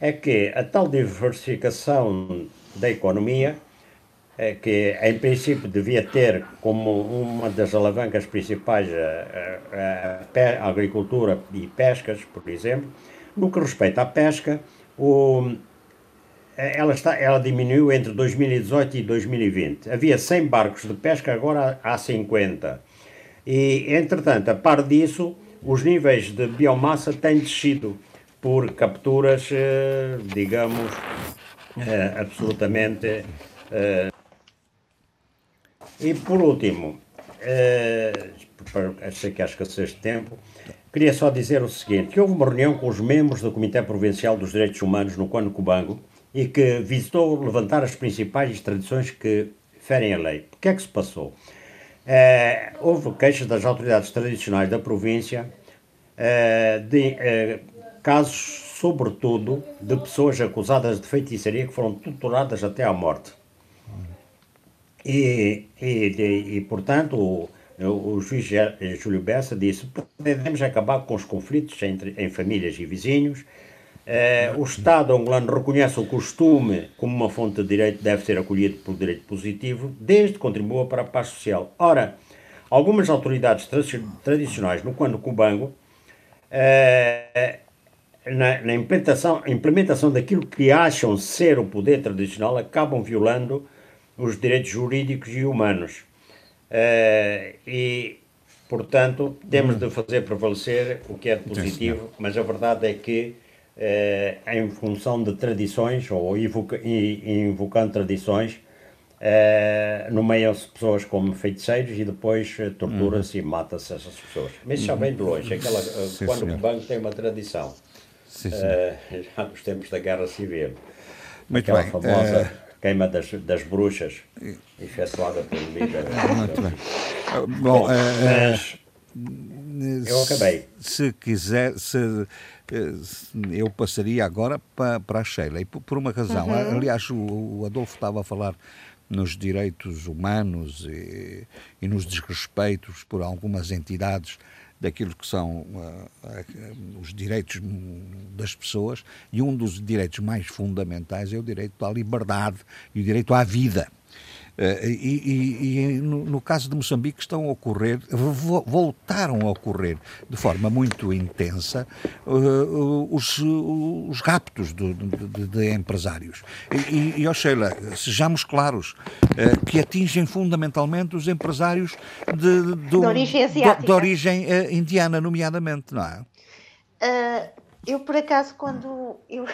É que a tal diversificação da economia, que em princípio devia ter como uma das alavancas principais a, a, a, a agricultura e pescas, por exemplo, no que respeita à pesca, o, ela, está, ela diminuiu entre 2018 e 2020. Havia 100 barcos de pesca, agora há 50. E, entretanto, a par disso, os níveis de biomassa têm descido por capturas, eh, digamos, eh, absolutamente. Eh, e, por último, sei que há escassez de tempo, Queria só dizer o seguinte, houve uma reunião com os membros do Comitê Provincial dos Direitos Humanos no Quano Cubango e que visitou levantar as principais tradições que ferem a lei. O que é que se passou? É, houve queixas das autoridades tradicionais da província é, de é, casos, sobretudo, de pessoas acusadas de feitiçaria que foram torturadas até à morte. E, e, e, portanto, o juiz Júlio Bessa disse devemos acabar com os conflitos entre, em famílias e vizinhos. Eh, o Estado angolano reconhece o costume como uma fonte de direito deve ser acolhido por direito positivo, desde que contribua para a paz social. Ora, algumas autoridades tradicionais no Quando Cubango, eh, na, na implementação, implementação daquilo que acham ser o poder tradicional, acabam violando os direitos jurídicos e humanos. Uh, e, portanto, temos de fazer prevalecer o que é positivo, mas a verdade é que, uh, em função de tradições, ou invoca, invocando tradições, uh, nomeiam-se pessoas como feiticeiros e depois tortura-se uhum. e mata-se essas pessoas. Mas isso já vem de longe, aquela, Sim, quando senhor. o banco tem uma tradição, Sim, já nos tempos da Guerra Civil. Muito aquela bem. famosa queima das, das bruxas, efetuada pelo líder. Muito bem. Bom, mas, eu acabei. Se quiser, se, se, eu passaria agora para, para a Sheila, e por, por uma razão. Uhum. Aliás, o, o Adolfo estava a falar nos direitos humanos e, e nos desrespeitos por algumas entidades daquilo que são uh, os direitos das pessoas, e um dos direitos mais fundamentais é o direito à liberdade e o direito à vida. Uh, e, e, e no, no, caso de Moçambique estão a ocorrer, voltaram a ocorrer de forma muito intensa uh, os, os raptos de, de, de empresários. E, e Sheila, sejamos claros, uh, que atingem fundamentalmente os empresários de, de origem. De, origem indiana, nomeadamente, não é? eu, por acaso, quando eu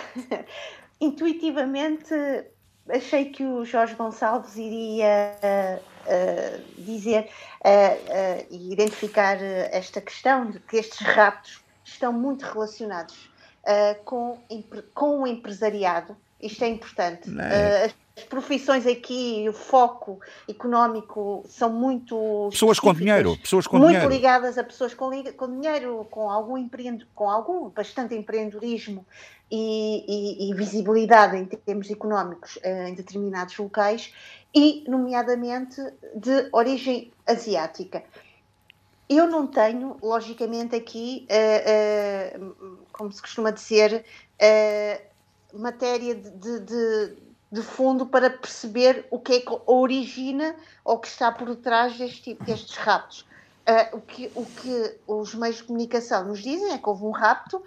intuitivamente achei que o Jorge Gonçalves iria uh, dizer uh, e identificar esta questão de que estes raptos estão muito relacionados com, com o empresariado. Isto é importante. É? as profissões aqui, o foco económico são muito. Pessoas com dinheiro. Pessoas com muito dinheiro. ligadas a pessoas com, com dinheiro, com algum, empreendo, com algum bastante empreendedorismo e, e, e, visibilidade em termos económicos eh, em determinados locais e, nomeadamente, de origem asiática. Eu não tenho, logicamente, aqui, uh, como se costuma dizer, matéria de, de, de, fundo para perceber o que é que origina ou que está por detrás deste, destes raptos. Uh, o, que, o que os meios de comunicação nos dizem é que houve um rapto, uh,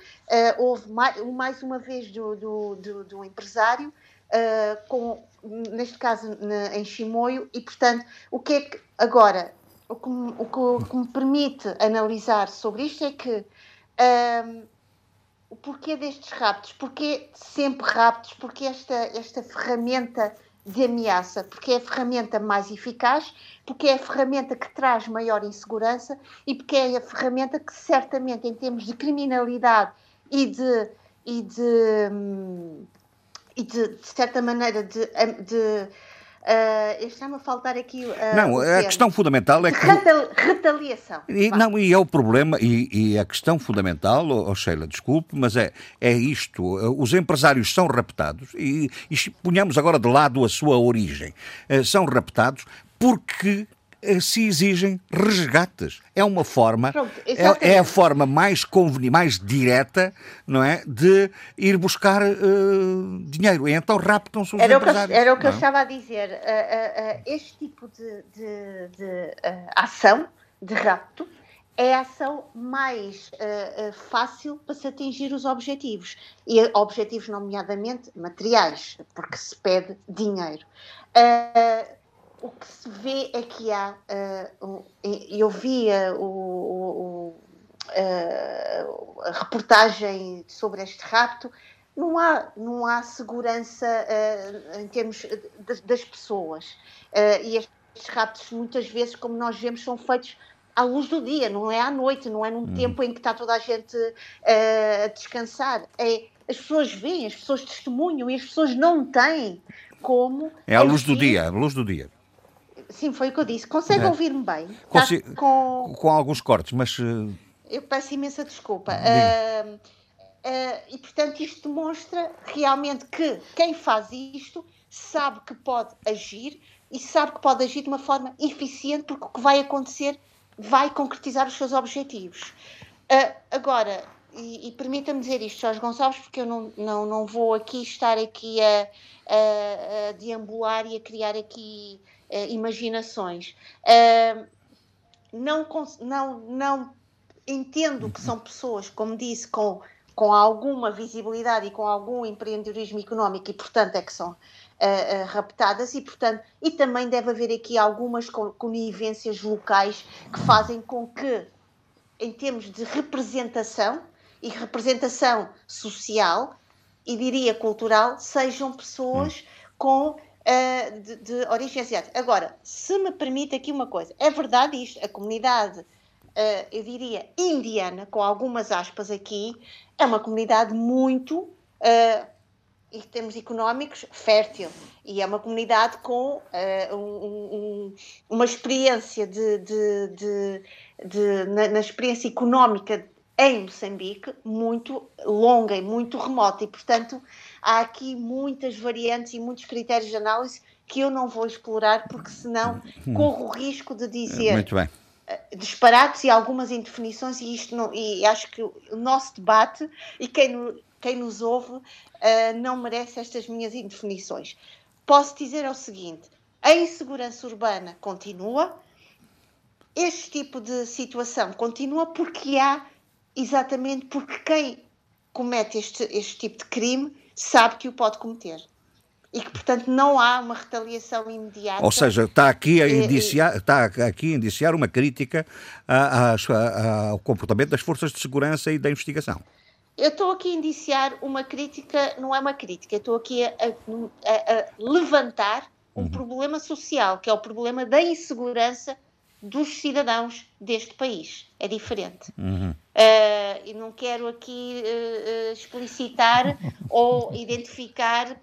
houve mais, mais, uma vez do, do, do, do empresário, uh, com, neste caso na, em Chimoio, e portanto, o que é que agora o que, o, que, o que me permite analisar sobre isto é que o porquê destes raptos, porquê sempre raptos, porque esta, esta ferramenta de ameaça, porque é a ferramenta mais eficaz, porque é a ferramenta que traz maior insegurança? E porque é a ferramenta que certamente em termos de criminalidade e de e de, hum, e de, de certa maneira de, de Uh, Está-me a faltar aqui. Uh, não, a questão fundamental é que. retaliação. E, não, e é o problema, e, e a questão fundamental, oh Sheila, desculpe, mas é, é isto: os empresários são raptados, e, e ponhamos agora de lado a sua origem, uh, são raptados porque se exigem resgates. É uma forma, Pronto, é, é, a forma mais conveniente, mais direta, não é, de ir buscar uh, dinheiro. E então raptam-se os era empresários. O que, era o que eu é? estava a dizer. Uh, uh, este tipo de, de, de ação, de rapto, é a ação mais fácil para se atingir os objetivos. E objetivos, nomeadamente, materiais, porque se pede dinheiro. Uh, o que se vê é que há. Uh, eu via o, o, uh, a reportagem sobre este rapto. Não há, não há segurança em termos de, das pessoas. e estes raptos, muitas vezes, como nós vemos, são feitos à luz do dia, não é à noite, não é num hum. tempo em que está toda a gente a descansar. É, as pessoas veem, as pessoas testemunham e as pessoas não têm como. É à luz do dia, à luz do dia. Sim, foi o que eu disse. Consegue é. ouvir-me bem? Tá com... com alguns cortes, mas. Uh... Eu peço imensa desculpa. Uh, uh, e, portanto, isto demonstra realmente que quem faz isto sabe que pode agir e sabe que pode agir de uma forma eficiente, porque o que vai acontecer vai concretizar os seus objetivos. agora, e, e permita-me dizer isto, Jorge Gonçalves, porque eu não, não, não vou aqui estar aqui a, a, a deambular e a criar aqui uh, imaginações. Uh, não, não, não entendo que são pessoas, como disse, com, com alguma visibilidade e com algum empreendedorismo económico e, portanto, é que são uh, raptadas e, portanto, e também deve haver aqui algumas conivências locais que fazem com que, em termos de representação e representação social e diria cultural, sejam pessoas hum. com uh, de, de, origem asiática. Agora, se me permite aqui uma coisa, é verdade isto, a comunidade, uh, eu diria, indiana, com algumas aspas aqui, é uma comunidade muito, uh, em termos económicos, fértil. E é uma comunidade com uh, um, um, uma experiência de, de, de, na, na experiência económica em Moçambique muito longa e muito remota e, portanto, há aqui muitas variantes e muitos critérios de análise que eu não vou explorar porque senão hum. corro o risco de dizer. Eh, disparates e algumas indefinições e isto não, e acho que o nosso debate e quem, quem nos ouve uh, não merece estas minhas indefinições. Posso dizer o seguinte, a insegurança urbana continua, este tipo de situação continua porque há, exatamente porque quem comete este, este tipo de crime sabe que o pode cometer. E que, portanto, não há uma retaliação imediata. Ou seja, está aqui a indiciar, está aqui a indiciar uma crítica a, a, a, ao comportamento das forças de segurança e da investigação. Eu estou aqui a indiciar uma crítica, não é uma crítica, estou aqui a, a levantar um uhum. problema social, que é o problema da insegurança dos cidadãos deste país. É diferente. Uhum. Uh, e não quero aqui uh, explicitar ou identificar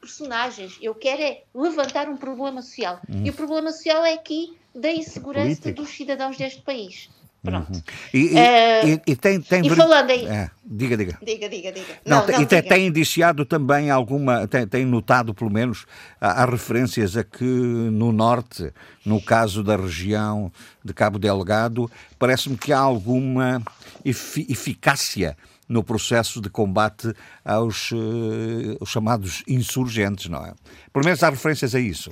personagens. Eu quero é levantar um problema social. Uhum. E o problema social é aqui da insegurança Político. dos cidadãos deste país. Pronto. Uhum. E, uh, e, e, tem, tem... e falando aí. É, diga, diga. Diga, diga, diga. Não, não, não e tem, tem, indiciado também alguma. Tem, tem notado, pelo menos, há, referências a que no norte, no caso da região de Cabo Delgado, parece-me que há alguma eficácia no processo de combate aos, uh, chamados insurgentes, não é? Pelo menos há referências a isso.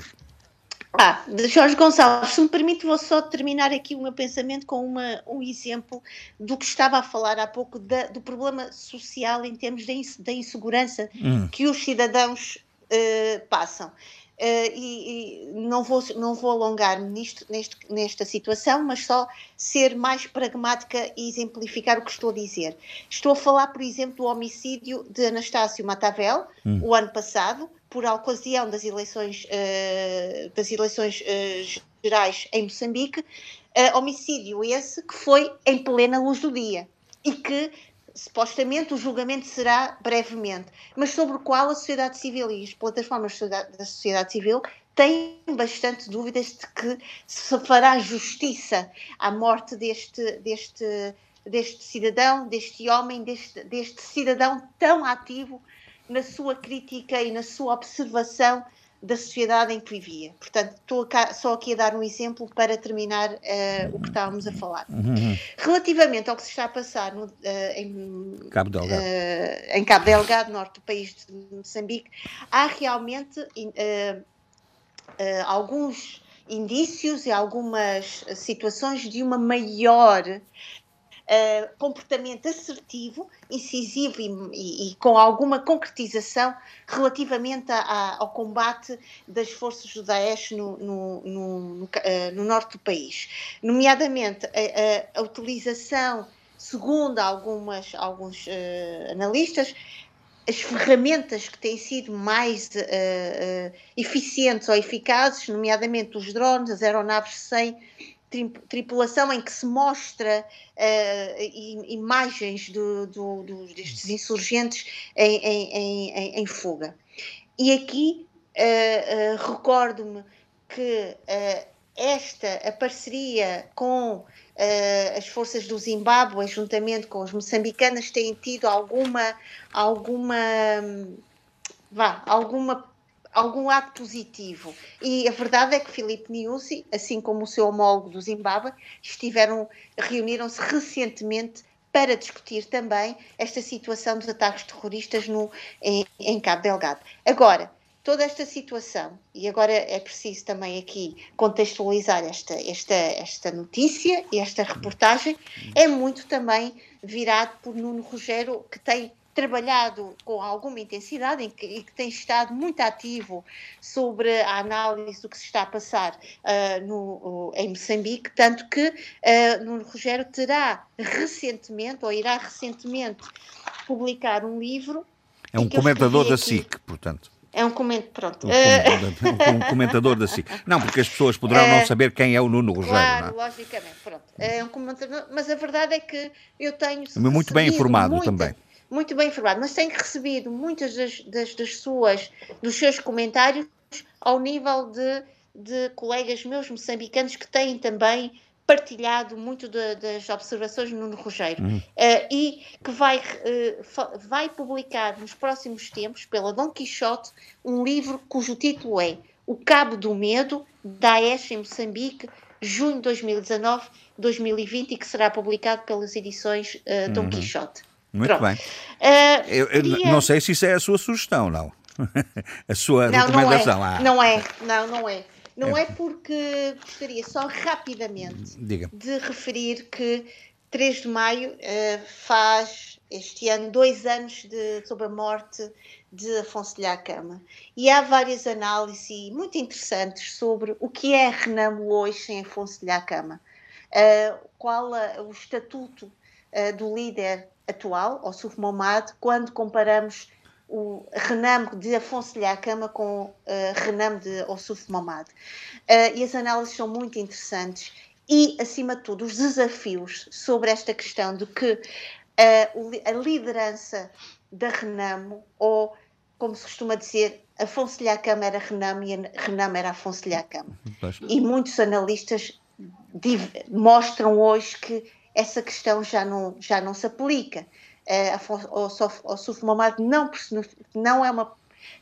Ah, de Jorge Gonçalves, se me permite, vou só terminar aqui o meu pensamento com uma, um exemplo do que estava a falar há pouco, da, do problema social em termos da insegurança hum. que os cidadãos uh, passam. Uh, e, e, não, vou, não vou alongar-me nisto, neste, nesta situação, mas só ser mais pragmática e exemplificar o que estou a dizer. Estou a falar, por exemplo, do homicídio de Anastácio Matavel, hum. o ano passado, por ocasião das eleições, uh, das eleições uh, gerais em Moçambique, homicídio esse que foi em plena luz do dia e que supostamente o julgamento será brevemente, mas sobre o qual a sociedade civil e as plataformas da sociedade civil têm bastante dúvidas de que se fará justiça à morte deste, deste, deste cidadão, deste homem, deste, deste cidadão tão ativo na sua crítica e na sua observação da sociedade em que vivia. Portanto, estou só aqui a dar um exemplo para terminar uh, o que estávamos a falar. Uhum. Relativamente ao que se está a passar no, uh, em, Cabo Delgado. Uh, em Cabo Delgado, norte do país de Moçambique, há realmente alguns indícios e algumas situações de uma maior uh, comportamento assertivo, incisivo e, e, e, com alguma concretização relativamente a, a, ao combate das forças do Daesh no, no, no, uh, no norte do país. Nomeadamente, a, a, a utilização, segundo algumas, alguns uh, analistas, as ferramentas que têm sido mais uh, uh, eficientes ou eficazes, nomeadamente os drones, as aeronaves sem tripulação em que se mostra uh, imagens do, do, do, destes insurgentes em, em, em, em fuga. E aqui uh, uh, recordo-me que esta, a parceria com as forças do Zimbábue, juntamente com os moçambicanos, têm tido alguma, alguma, vá, alguma algum ato positivo. E a verdade é que Filipe Nyusi, assim como o seu homólogo do Zimbábue, estiveram, reuniram-se recentemente para discutir também esta situação dos ataques terroristas no, em, em Cabo Delgado. Agora, toda esta situação, e agora é preciso também aqui contextualizar esta, esta, esta notícia e esta reportagem, é muito também virado por Nuno Rogério, que tem trabalhado com alguma intensidade e que, que, tem estado muito ativo sobre a análise do que se está a passar uh, no, em Moçambique, tanto que uh, Nuno Rogério terá recentemente, ou irá recentemente, publicar um livro. É um comentador da SIC, portanto. É um comentador, pronto. Um, comentador da SIC. Não, porque as pessoas poderão não saber quem é o Nuno Rogério. Claro, é? logicamente, pronto. É um comentador, mas a verdade é que eu tenho. Muito bem informado muita, também muito bem informado, mas tenho recebido muitas das, das, das suas, dos seus comentários ao nível de, de colegas meus moçambicanos que têm também partilhado muito de, das observações do Nuno Rogério uhum. uh, e que vai, uh, vai publicar nos próximos tempos, pela Dom Quixote, um livro cujo título é O Cabo do Medo, Daesh em Moçambique, junho de 2019-2020 e que será publicado pelas edições uh, Dom uhum. Quixote. Muito Pronto. bem. Uh, eu, eu queria... Não sei se isso é a sua sugestão, não. a sua não, recomendação. Não é. Ah. não é, não, não é. Não é. é porque gostaria só rapidamente Diga. de referir que 3 de maio uh, faz este ano dois anos de, sobre a morte de Afonso de Cama. E há várias análises muito interessantes sobre o que é Renamo hoje sem Afonso de Cama. Uh, qual a, o estatuto uh, do líder atual, ao Momad, quando comparamos o Renam de Afonso de Cama com uh, Renam de Ossuf Momad. Uh, e as análises são muito interessantes e, acima de tudo, os desafios sobre esta questão de que uh, a liderança da Renamo, ou como se costuma dizer, Afonso de Cama era Renam e Renam era Afonso de Cama. E muitos analistas mostram hoje que essa questão já não, já não se aplica. Uh, o Suf Mamad não, não, é uma,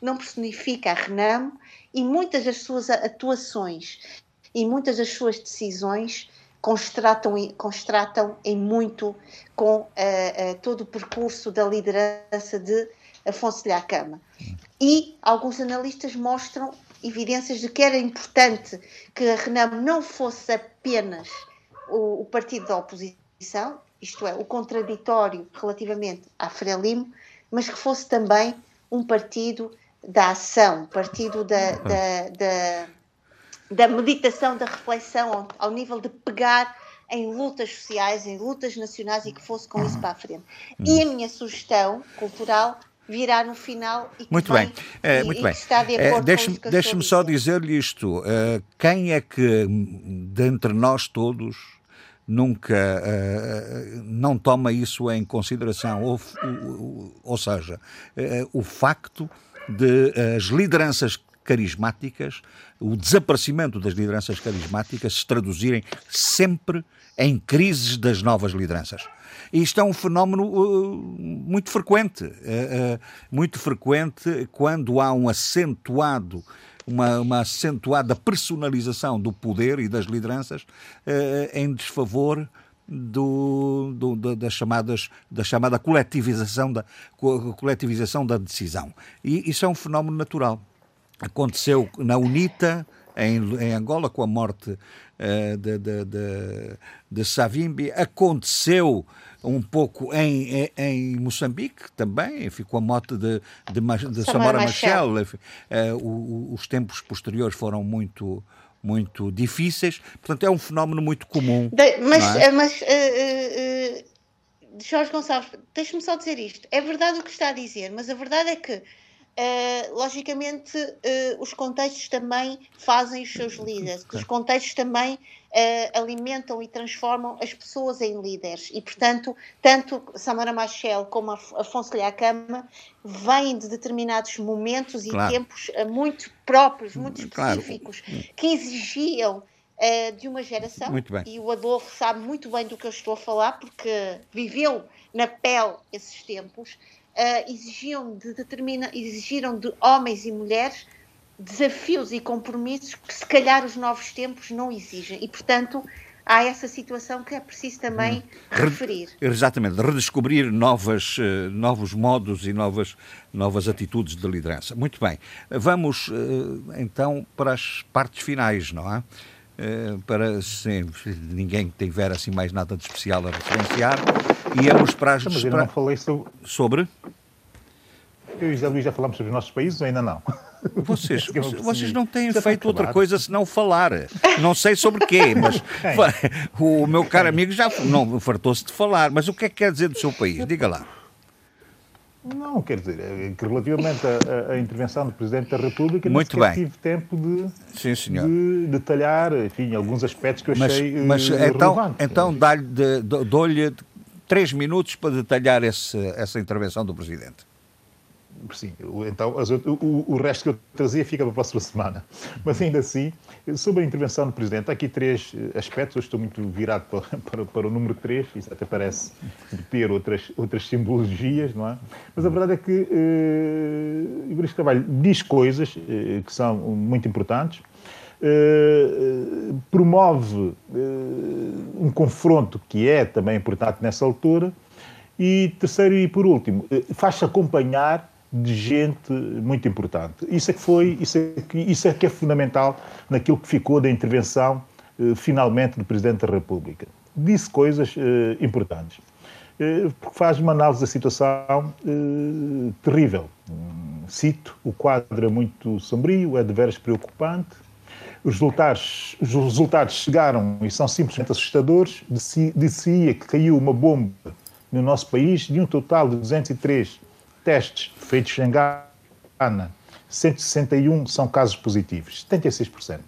não personifica a Renam e muitas das suas atuações e muitas das suas decisões constratam, constratam em muito com uh, uh, todo o percurso da liderança de Afonso de Acama. E alguns analistas mostram evidências de que era importante que a Renam não fosse apenas o, o partido da oposição, oposição, isto é, o contraditório relativamente à Frelimo, mas que fosse também um partido da ação, partido da, da, da, da meditação, da reflexão, ao, ao nível de pegar em lutas sociais, em lutas nacionais e que fosse com isso para a frente. E a minha sugestão cultural virá no final e que muito vem, bem, é, muito e bem. que está de É, acordo Deixe-me com eu deixe-me estou só dizer-lhe isto. uh, quem é que, dentre nós todos, nunca uh, não toma isso em consideração? Ou, ou, seja, uh, o facto de as lideranças carismáticas, o desaparecimento das lideranças carismáticas se traduzirem sempre em crises das novas lideranças. Isto é um fenómeno uh, muito frequente, uh, uh, muito frequente quando há um acentuado, uma, uma acentuada personalização do poder e das lideranças em desfavor do, do, da, das chamadas, da chamada coletivização da, coletivização da decisão. E isso é um fenómeno natural. Aconteceu na UNITA, em, em Angola, com a morte uh, de, de, de, de, Savimbi, aconteceu um pouco em, em, em Moçambique também, ficou a morte de, de, de Samora Machel. Uh, os tempos posteriores foram muito muito difíceis, portanto é um fenómeno muito comum. De, mas, é? mas uh, Jorge Gonçalves, deixe-me só dizer isto. É verdade o que está a dizer, mas a verdade é que Uh, logicamente, uh, os contextos também fazem os seus líderes, os contextos também uh, alimentam e transformam as pessoas em líderes. E, portanto, tanto Samara Machel como Afonso Lhacama vêm de determinados momentos e claro. tempos muito próprios, muito Claro. específicos, que exigiam de uma geração. Muito bem. E o Adolfo sabe muito bem do que eu estou a falar, porque viveu na pele esses tempos. Uh, exigiam de determina, exigiram de homens e mulheres desafios e compromissos que se calhar os novos tempos não exigem e portanto há essa situação que é preciso também Hum. referir. Exatamente, redescobrir novas, uh, novos modos e novas, novas atitudes de liderança. Muito bem, vamos uh, então para as partes finais, não é? para se ninguém tiver assim mais nada de especial a referenciar, íamos para as. Mas eu não falei sobre. Sobre? Eu e José Luís já falamos sobre os nossos países ou ainda não? Vocês, É vocês não têm feito outra coisa senão falar. Não sei sobre quê, mas o meu caro amigo já não fartou-se de falar. Mas o que é que quer dizer do seu país? Diga lá. Não, quer dizer, é que relativamente à, intervenção do Presidente da República, Muito bem. tive tempo de, Sim, senhor. de detalhar, enfim, alguns aspectos que eu Mas, achei mas eh, então, relevantes. então dou-lhe três minutos para detalhar esse, essa intervenção do Presidente. Sim, então o, resto que eu trazia fica para a próxima semana. Mas ainda assim, sobre a intervenção do Presidente, há aqui três eh, aspectos. Eu estou muito virado para, para, para o número 3, isso até parece ter outras, outras simbologias, não é? Mas a verdade é que eh, o Ibris Carvalho diz coisas eh, que são muito importantes. Eh, promove eh, um confronto que é também importante nessa altura. E terceiro e por último, eh, faz-se acompanhar de gente muito importante. Isso é que foi, isso é que, isso é, que é fundamental naquilo que ficou da intervenção eh, finalmente do Presidente da República. Disse coisas eh, importantes. Eh, porque faz uma análise da situação eh, terrível. Hum, Cito, o quadro é muito sombrio, é de veras preocupante. Os resultados, os resultados chegaram e são simplesmente assustadores. Dizia que caiu uma bomba no nosso país de um total de 203 testes feitos em Gana. 161 são casos positivos, 76%.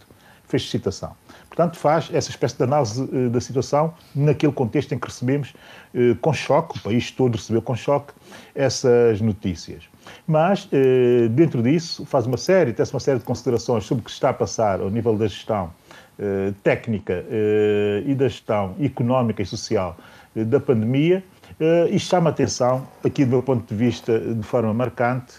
Fez citação. Portanto, faz essa espécie de análise eh, da situação naquele contexto em que recebemos eh, com choque, o país todo recebeu com choque, essas notícias. Mas, eh, dentro disso, faz uma série, tece uma série de considerações sobre o que se está a passar ao nível da gestão técnica e da gestão económica e social da pandemia e chama a atenção, aqui do meu ponto de vista, de forma marcante,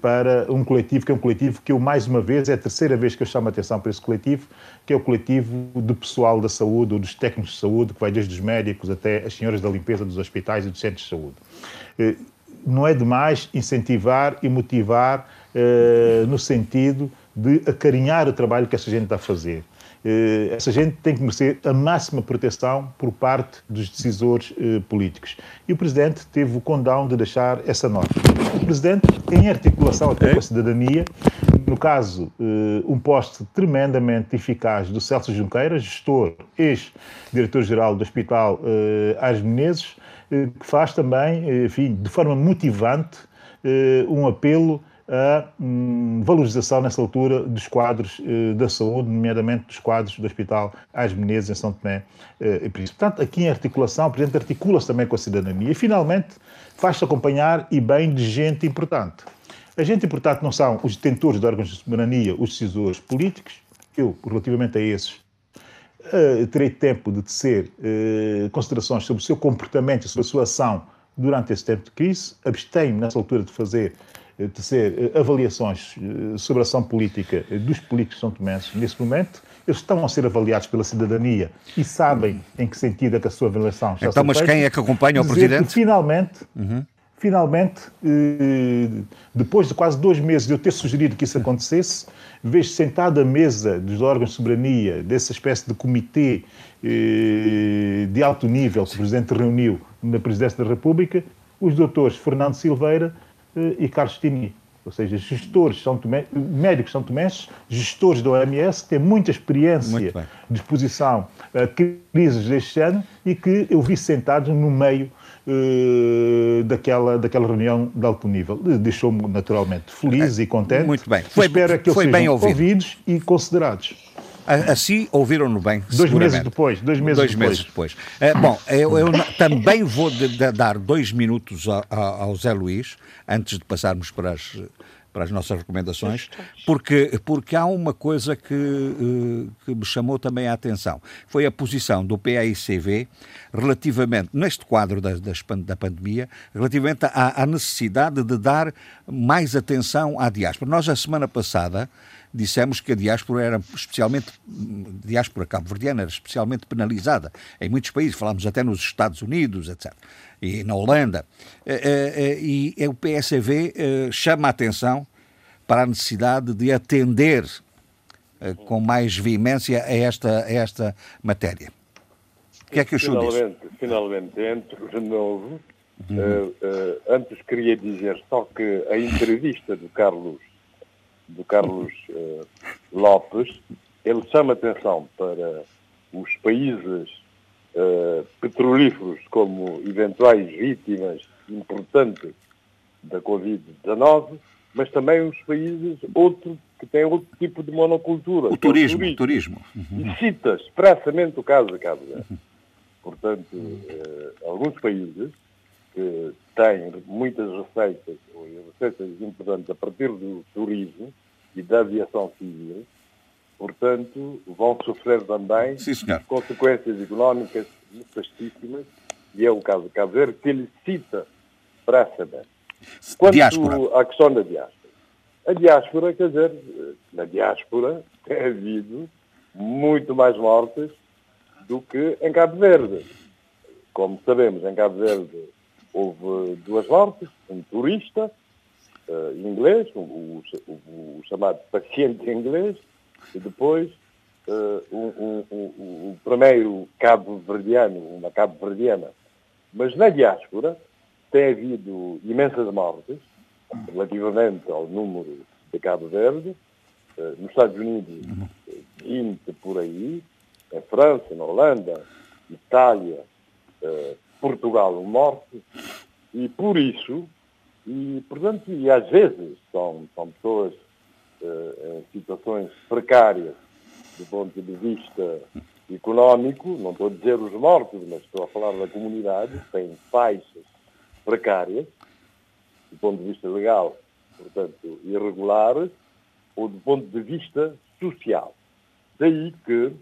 para um coletivo que é um coletivo que eu, mais uma vez, é a terceira vez que eu chamo a atenção para esse coletivo, que é o coletivo do pessoal da saúde, ou dos técnicos de saúde, que vai desde os médicos até as senhoras da limpeza dos hospitais e dos centros de saúde. Eh, Não é demais incentivar e motivar eh, no sentido de acarinhar o trabalho que essa gente está a fazer. Eh, essa gente tem que merecer a máxima proteção por parte dos decisores políticos. E o Presidente teve o condão de deixar essa nota. Presidente, em articulação até com a cidadania, no caso, eh, um poste tremendamente eficaz do Celso Junqueira, gestor, ex-diretor-geral do Hospital eh, Ars Menezes, eh, que faz também, enfim, de forma motivante, um apelo a hum, valorização, nessa altura, dos quadros da saúde, nomeadamente dos quadros do Hospital Ars Menezes, em São Tomé e Príncipe. Portanto, aqui em articulação, o Presidente articula-se também com a cidadania e, finalmente, faz-se acompanhar e bem de gente importante. A gente importante não são os detentores de órgãos de soberania, os decisores políticos. Eu, relativamente a esses, uh, terei tempo de tecer uh, considerações sobre o seu comportamento e sobre a sua ação durante esse tempo de crise. Abstenho, nessa altura, de fazer tecer avaliações sobre a ação política dos políticos São Tomé nesse momento. Eles estão a ser avaliados pela cidadania e sabem em que sentido é que a sua avaliação está Então, mas quem é que acompanha o Presidente? Finalmente, uhum finalmente, eh, depois de quase dois meses de eu ter sugerido que isso acontecesse, vejo sentado à mesa dos órgãos de soberania, dessa espécie de comitê eh, de alto nível que o Presidente reuniu na Presidência da República, os doutores Fernando Silveira eh, e Carlos Tini. Ou seja, gestores são Tomé, médicos são tomenses, gestores da OMS, que têm muita experiência de exposição a crises deste ano e que eu vi sentados no meio uh, daquela, daquela reunião de alto nível. Deixou-me naturalmente feliz é, e contente. Muito bem. Foi, Espero que eles sejam bem ouvido. ouvidos e considerados. Assim ouviram-no bem. Dois meses depois. Dois meses dois depois. Meses depois. Uh, bom, eu, eu também vou de, de dar dois minutos a, a, ao Zé Luís, antes de passarmos para as, para as nossas recomendações, porque, porque há uma coisa que, eh, que me chamou também a atenção. Foi a posição do PAICV relativamente, neste quadro da, da pandemia, relativamente à, à necessidade de dar mais atenção à diáspora. Nós, a semana passada, dissemos que a diáspora era especialmente, a diáspora cabo-verdiana era especialmente penalizada em muitos países, falámos até nos Estados Unidos, etc e na Holanda, eh, eh, eh, e o PSV chama a atenção para a necessidade de atender com mais veemência a esta, a esta matéria. O que é que o senhor diz? Finalmente, entro de novo. Uhum. Uh, uh, antes queria dizer só que a entrevista do Carlos, do Carlos uh, Lopes, ele chama atenção para os países uh, petrolíferos como eventuais vítimas importantes da Covid-19, mas também os países outro, que têm outro tipo de monocultura. O turismo, é o turismo. Uhum. E cita expressamente o caso de Cabo Verde. Portanto, uh, alguns países que têm muitas receitas, ou receitas importantes a partir do turismo e da aviação civil, portanto, vão sofrer também Sim, consequências económicas nefastíssimas, e é o caso de Cabo Verde, que ele cita expressamente. Quanto diáspora. à questão da diáspora. A diáspora, quer dizer, na diáspora tem havido muito mais mortes do que em Cabo Verde. Como sabemos, em Cabo Verde houve duas mortes, um turista uh, inglês, o, o, o, chamado paciente inglês, e depois uh, um, um, um, primeiro cabo-verdiano, uma cabo-verdiana. Mas na diáspora tem havido imensas mortes relativamente ao número de Cabo Verde, uh, nos Estados Unidos 20 por aí, em França, na Holanda, Itália, Portugal, um morte, e por isso, e portanto, e às vezes são, são pessoas uh, em situações precárias do ponto de vista económico, não estou a dizer os mortos, mas estou a falar da comunidade, tem faixas precárias, do ponto de vista legal, portanto, irregulares, ou do ponto de vista social. Daí que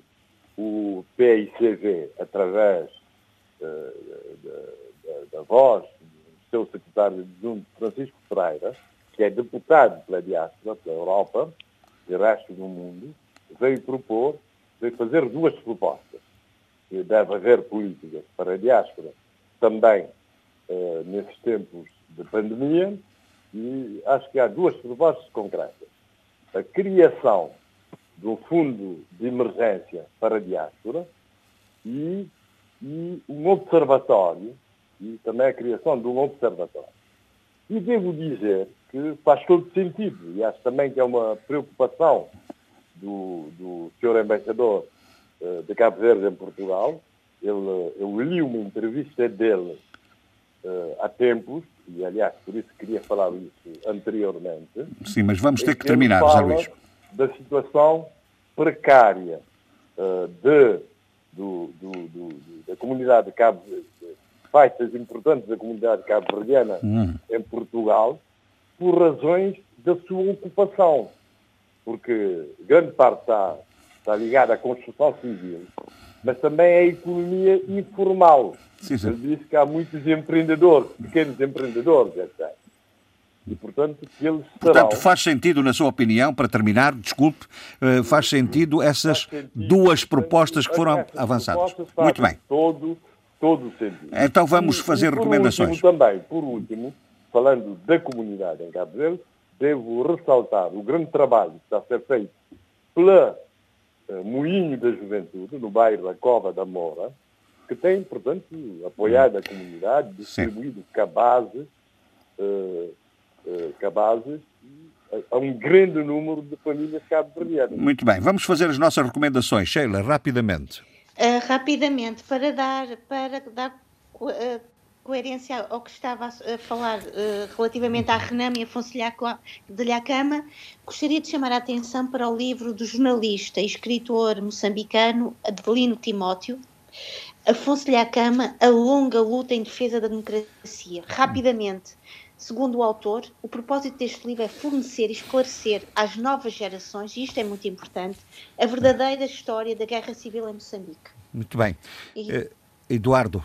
o PICV, através da, da, voz do seu secretário adjunto Francisco Pereira, que é deputado pela diáspora, pela Europa e resto do mundo, veio propor, veio fazer duas propostas. E deve haver políticas para a diáspora também eh, nesses tempos de pandemia e acho que há duas propostas concretas. A criação um fundo de emergência para a diáspora e, e um observatório e também a criação de um observatório E devo dizer que faz todo sentido, e acho também que é uma preocupação do, do Sr. Embaixador uh, de Cabo Verde em Portugal. Ele, eu li uma entrevista dele uh, há tempos, e aliás, por isso queria falar isso anteriormente. Sim, mas vamos ter que terminar, José Luís. Da situação precária uh, de, do, do, do, da comunidade de Cabo faixas importantes da comunidade cabo-verdiana hum. em Portugal por razões da sua ocupação. Porque grande parte está, está ligada à construção civil, mas também à economia informal. Sim, sim. Ele disse que há muitos empreendedores, pequenos empreendedores, etc. E, portanto, que eles serão... Portanto, faz sentido, na sua opinião, para terminar, desculpe, eh, faz sentido essas faz sentido, duas propostas que foram avançadas. Muito bem. Todo, todo o sentido. Então vamos fazer e, recomendações. Último, também, por último, falando da comunidade em Cabo Verde, devo ressaltar o grande trabalho que está a ser feito pela uh, Moinho da Juventude, no bairro da Cova da Moura, que tem, portanto, apoiado a comunidade, distribuído cabazes, uh, uh, cabazes a um grande número de famílias cabo-verdianas. Muito bem, vamos fazer as nossas recomendações, Sheila, rapidamente. Uh, rapidamente, para dar, para dar uh, coerência ao que estava a falar uh, relativamente à Renam e Afonso de Lhacama, gostaria de chamar a atenção para o livro do jornalista e escritor moçambicano Adelino Timóteo, Afonso de Lhacama, A Longa Luta em Defesa da Democracia. Rapidamente, segundo o autor, o propósito deste livro é fornecer e esclarecer às novas gerações, e isto é muito importante, a verdadeira história da Guerra Civil em Moçambique. Muito bem. E... Uh, Eduardo.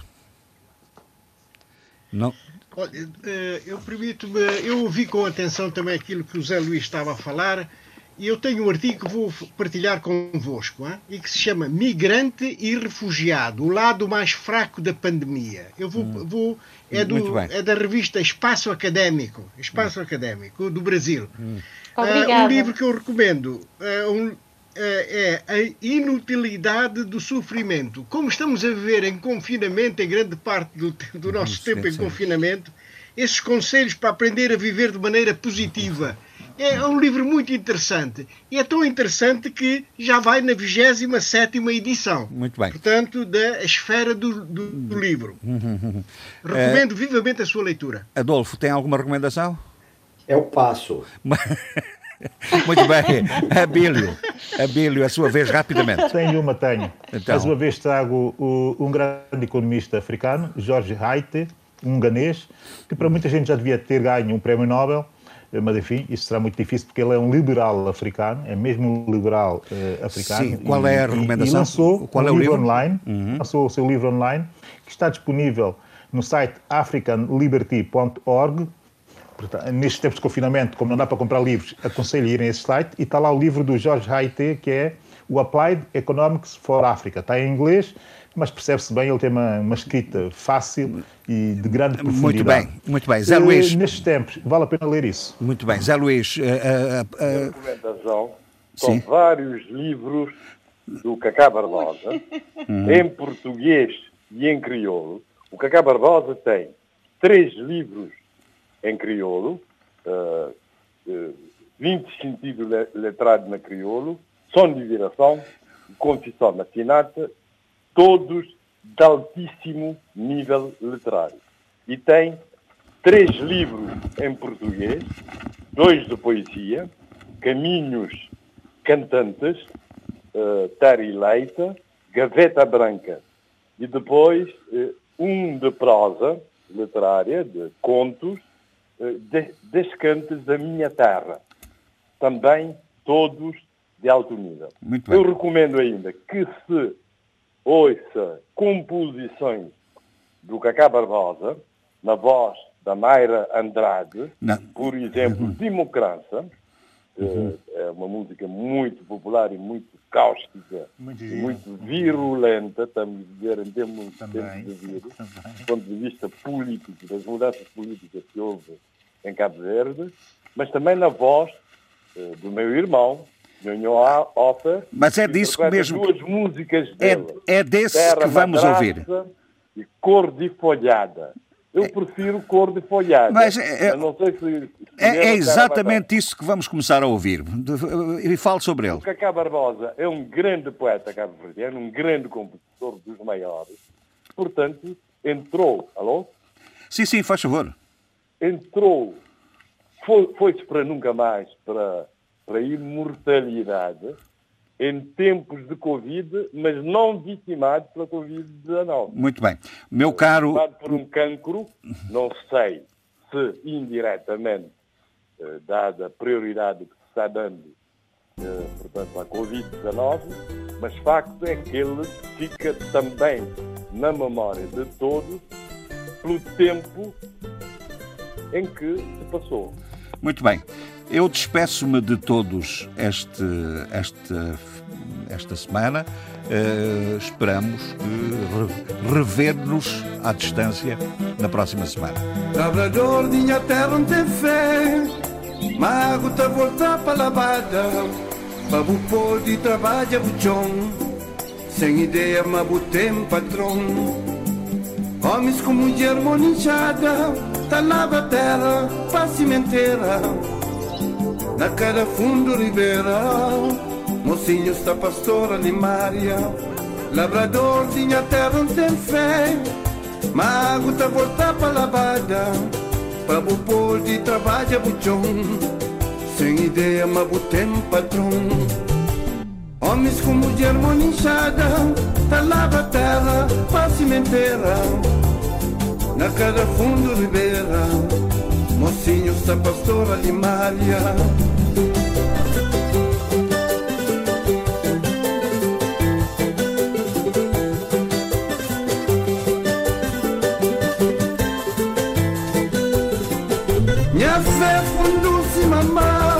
Não. Olha, eh, eu permito-me, eu ouvi com atenção também aquilo que o Zé Luís estava a falar eu tenho um artigo que vou partilhar convosco hein? e que se chama Migrante e Refugiado, o lado mais fraco da pandemia. Eu vou, hum. vou é, do, é da revista Espaço Académico, Espaço hum. Académico do Brasil. Hum. Uh, um livro que eu recomendo. Uh, um, é, é a inutilidade do sofrimento. Como estamos a viver em confinamento, em grande parte do, do nosso sim, tempo em sim. confinamento, esses conselhos para aprender a viver de maneira positiva. É um livro muito interessante. E é tão interessante que já vai na 27 edição. Muito bem. Portanto, da esfera do, do, do livro. Recomendo é... vivamente a sua leitura. Adolfo, tem alguma recomendação? É o passo. Muito bem. Abílio, Abílio, a sua vez, rapidamente. Tenho uma, tenho. Então. Mais uma vez trago o, um grande economista africano, Jorge Haite, um ganês, que para muita gente já devia ter ganho um prémio Nobel, mas enfim, isso será muito difícil porque ele é um liberal africano, é mesmo um liberal uh, africano. Sim, qual é a recomendação? E, e lançou qual um é o livro, livro? online, uhum. lançou o seu livro online, que está disponível no site africanliberty.org nestes tempos de confinamento, como não dá para comprar livros, aconselho a irem a esse site e está lá o livro do Jorge Haite, que é o Applied Economics for Africa. Está em inglês, mas percebe-se bem, ele tem uma, uma, escrita fácil e de grande profundidade. Muito bem, muito bem. Zé Luís... Uh, nestes tempos, vale a pena ler isso. Muito bem. Zé Luís... Uh, uh, uh... Documentação, são vários livros do Cacá Barbosa, uhum. em português e em crioulo. O Cacá Barbosa tem três livros em crioulo, uh, uh, 20 sentidos letrados na crioulo, de viração, confissão matinata, todos de altíssimo nível literário. E tem três livros em português, dois de poesia, Caminhos Cantantes, uh, Tari Leita, Gaveta Branca, e depois uh, um de prosa literária, de contos, de, descantes da minha terra. Também todos de alto nível. Eu recomendo ainda que se ouça composições do Cacá Barbosa, na voz da Mayra Andrade, Não. por exemplo, uhum. Democrança, uhum. é uma música muito popular e muito cáustica, muito, muito virulenta, estamos a dizer em termos, de vírus, do ponto de vista político, das mudanças políticas que houve em Cabo Verde, mas também na voz uh, do meu irmão, Nhonho. Mas é disso que mesmo. Duas músicas é, dele. É, é desse Terra que vamos ouvir. E Cor de Folhada. Eu prefiro cor de folhada. Mas é- Eu não sei se. se É, é exatamente isso que vamos começar a ouvir. E fale sobre ele. O Cacá Barbosa é um grande poeta cabo-verdiano, um grande compositor dos maiores. Portanto, entrou, alô? Sim, sim, faz favor. Entrou, foi- foi-se para nunca mais, para, para a imortalidade, em tempos de Covid, mas não vitimado pela Covid-19. Muito bem. Meu caro. Vitimado por um cancro, não sei se indiretamente, eh, dada a prioridade que se está dando eh, portanto, à Covid-19, mas facto é que ele fica também na memória de todos pelo tempo em que se passou. Muito bem. Eu despeço-me de todos este, esta, esta semana. Eh, esperamos re- rever-nos à distância na próxima semana. Labrador, minha terra não tem fé. Mago tá voltar pra lavada. Babu pode trabalha buchão. Sem ideia, mas tem patrão. Homens com mulher moninchada. Tá lava a terra, pra cimenteira. Na cada fundo ribeira. Mocinho está pastora limária. Labrador, minha terra não tem fé. Mago tá voltar pra lavada Pra bupor de trabalho buchão Sem ideia, mas tem patrão Homens com mulher moninchada Tá lava terra, pra cimenteira Na cada fundo ribeira Mocinho está pastora limária Minha fé fundou-se mamar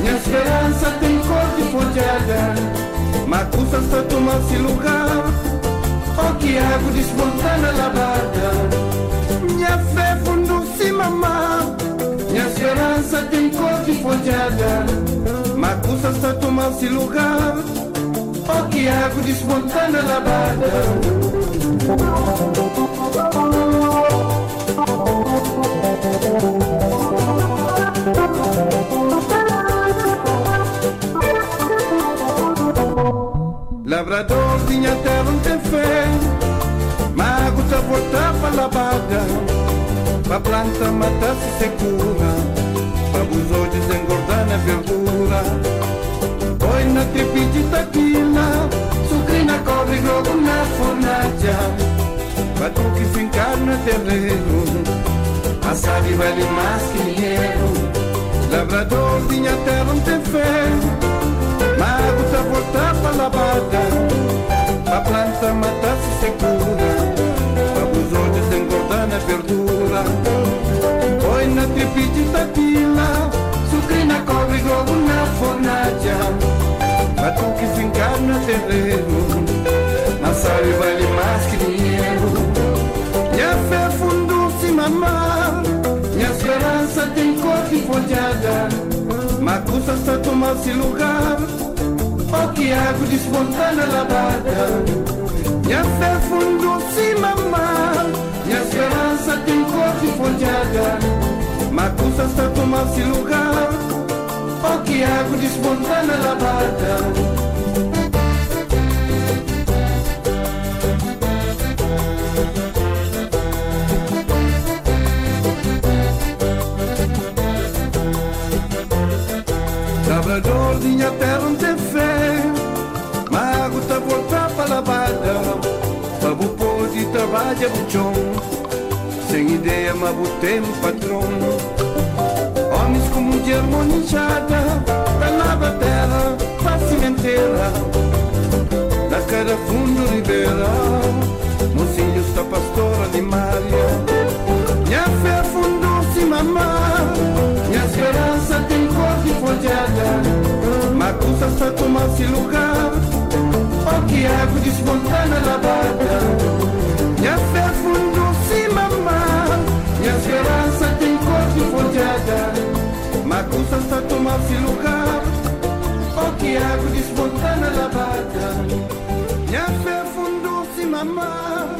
Minha esperança tem cor de folhada Macusa está tomando-se lugar O que água de espontânea lavada Minha esperança tem cor de folhada Macusa está tomando-se lugar O que água de espontânea lavada Labrador tinha terra não tem fé Mago tá voltar pra lavada Pra planta matar-se segura Pra busou desengordar na verdura. Oi na tripe de taquila Sucrina corre logo na fornalha. Pra tu que fincar no terreno A sabe vale mais que dinheiro. Labrador tinha terra não tem fé Mago tá voltar pra lavada. A planta matar-se segura Pra na de taquila Sucrina cobre logo na fornalha Pra tu que fincar no terreno Mas sabe vale mais que dinheiro. Minha fé fundou-se mamar Minha esperança tem cor de folhada. Macusa está tomando-se lugar O que água de espontânea lavada. Minha fé fundou-se mamar Minha esperança tem cor de folhada Macusa está tomando-se lugar O que água de lavada Labrador, minha terra não tem fé Mago tá voltar pra lavada Babu pode trabalha buchão Sem ideia, mas tem patrão Homens com mulher moninchada Pra lava a terra, pra cimenteira Na cada fundo ribeira. Mocinho está pastora limária Minha fé fundou-se mamar Minha esperança tem cor de folhada Macusa está tomando-se lugar O que água de espontânea lavada. Minha fé fundou-se mamar Minha esperança tem cor de folhada Lugar O que água de espontânea lavada Minha fé fundou-se mamar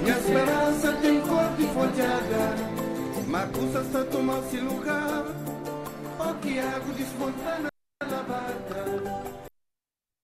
Minha esperança tem cor de folhada Acusa-se a tomar-se lugar O que água de espontânea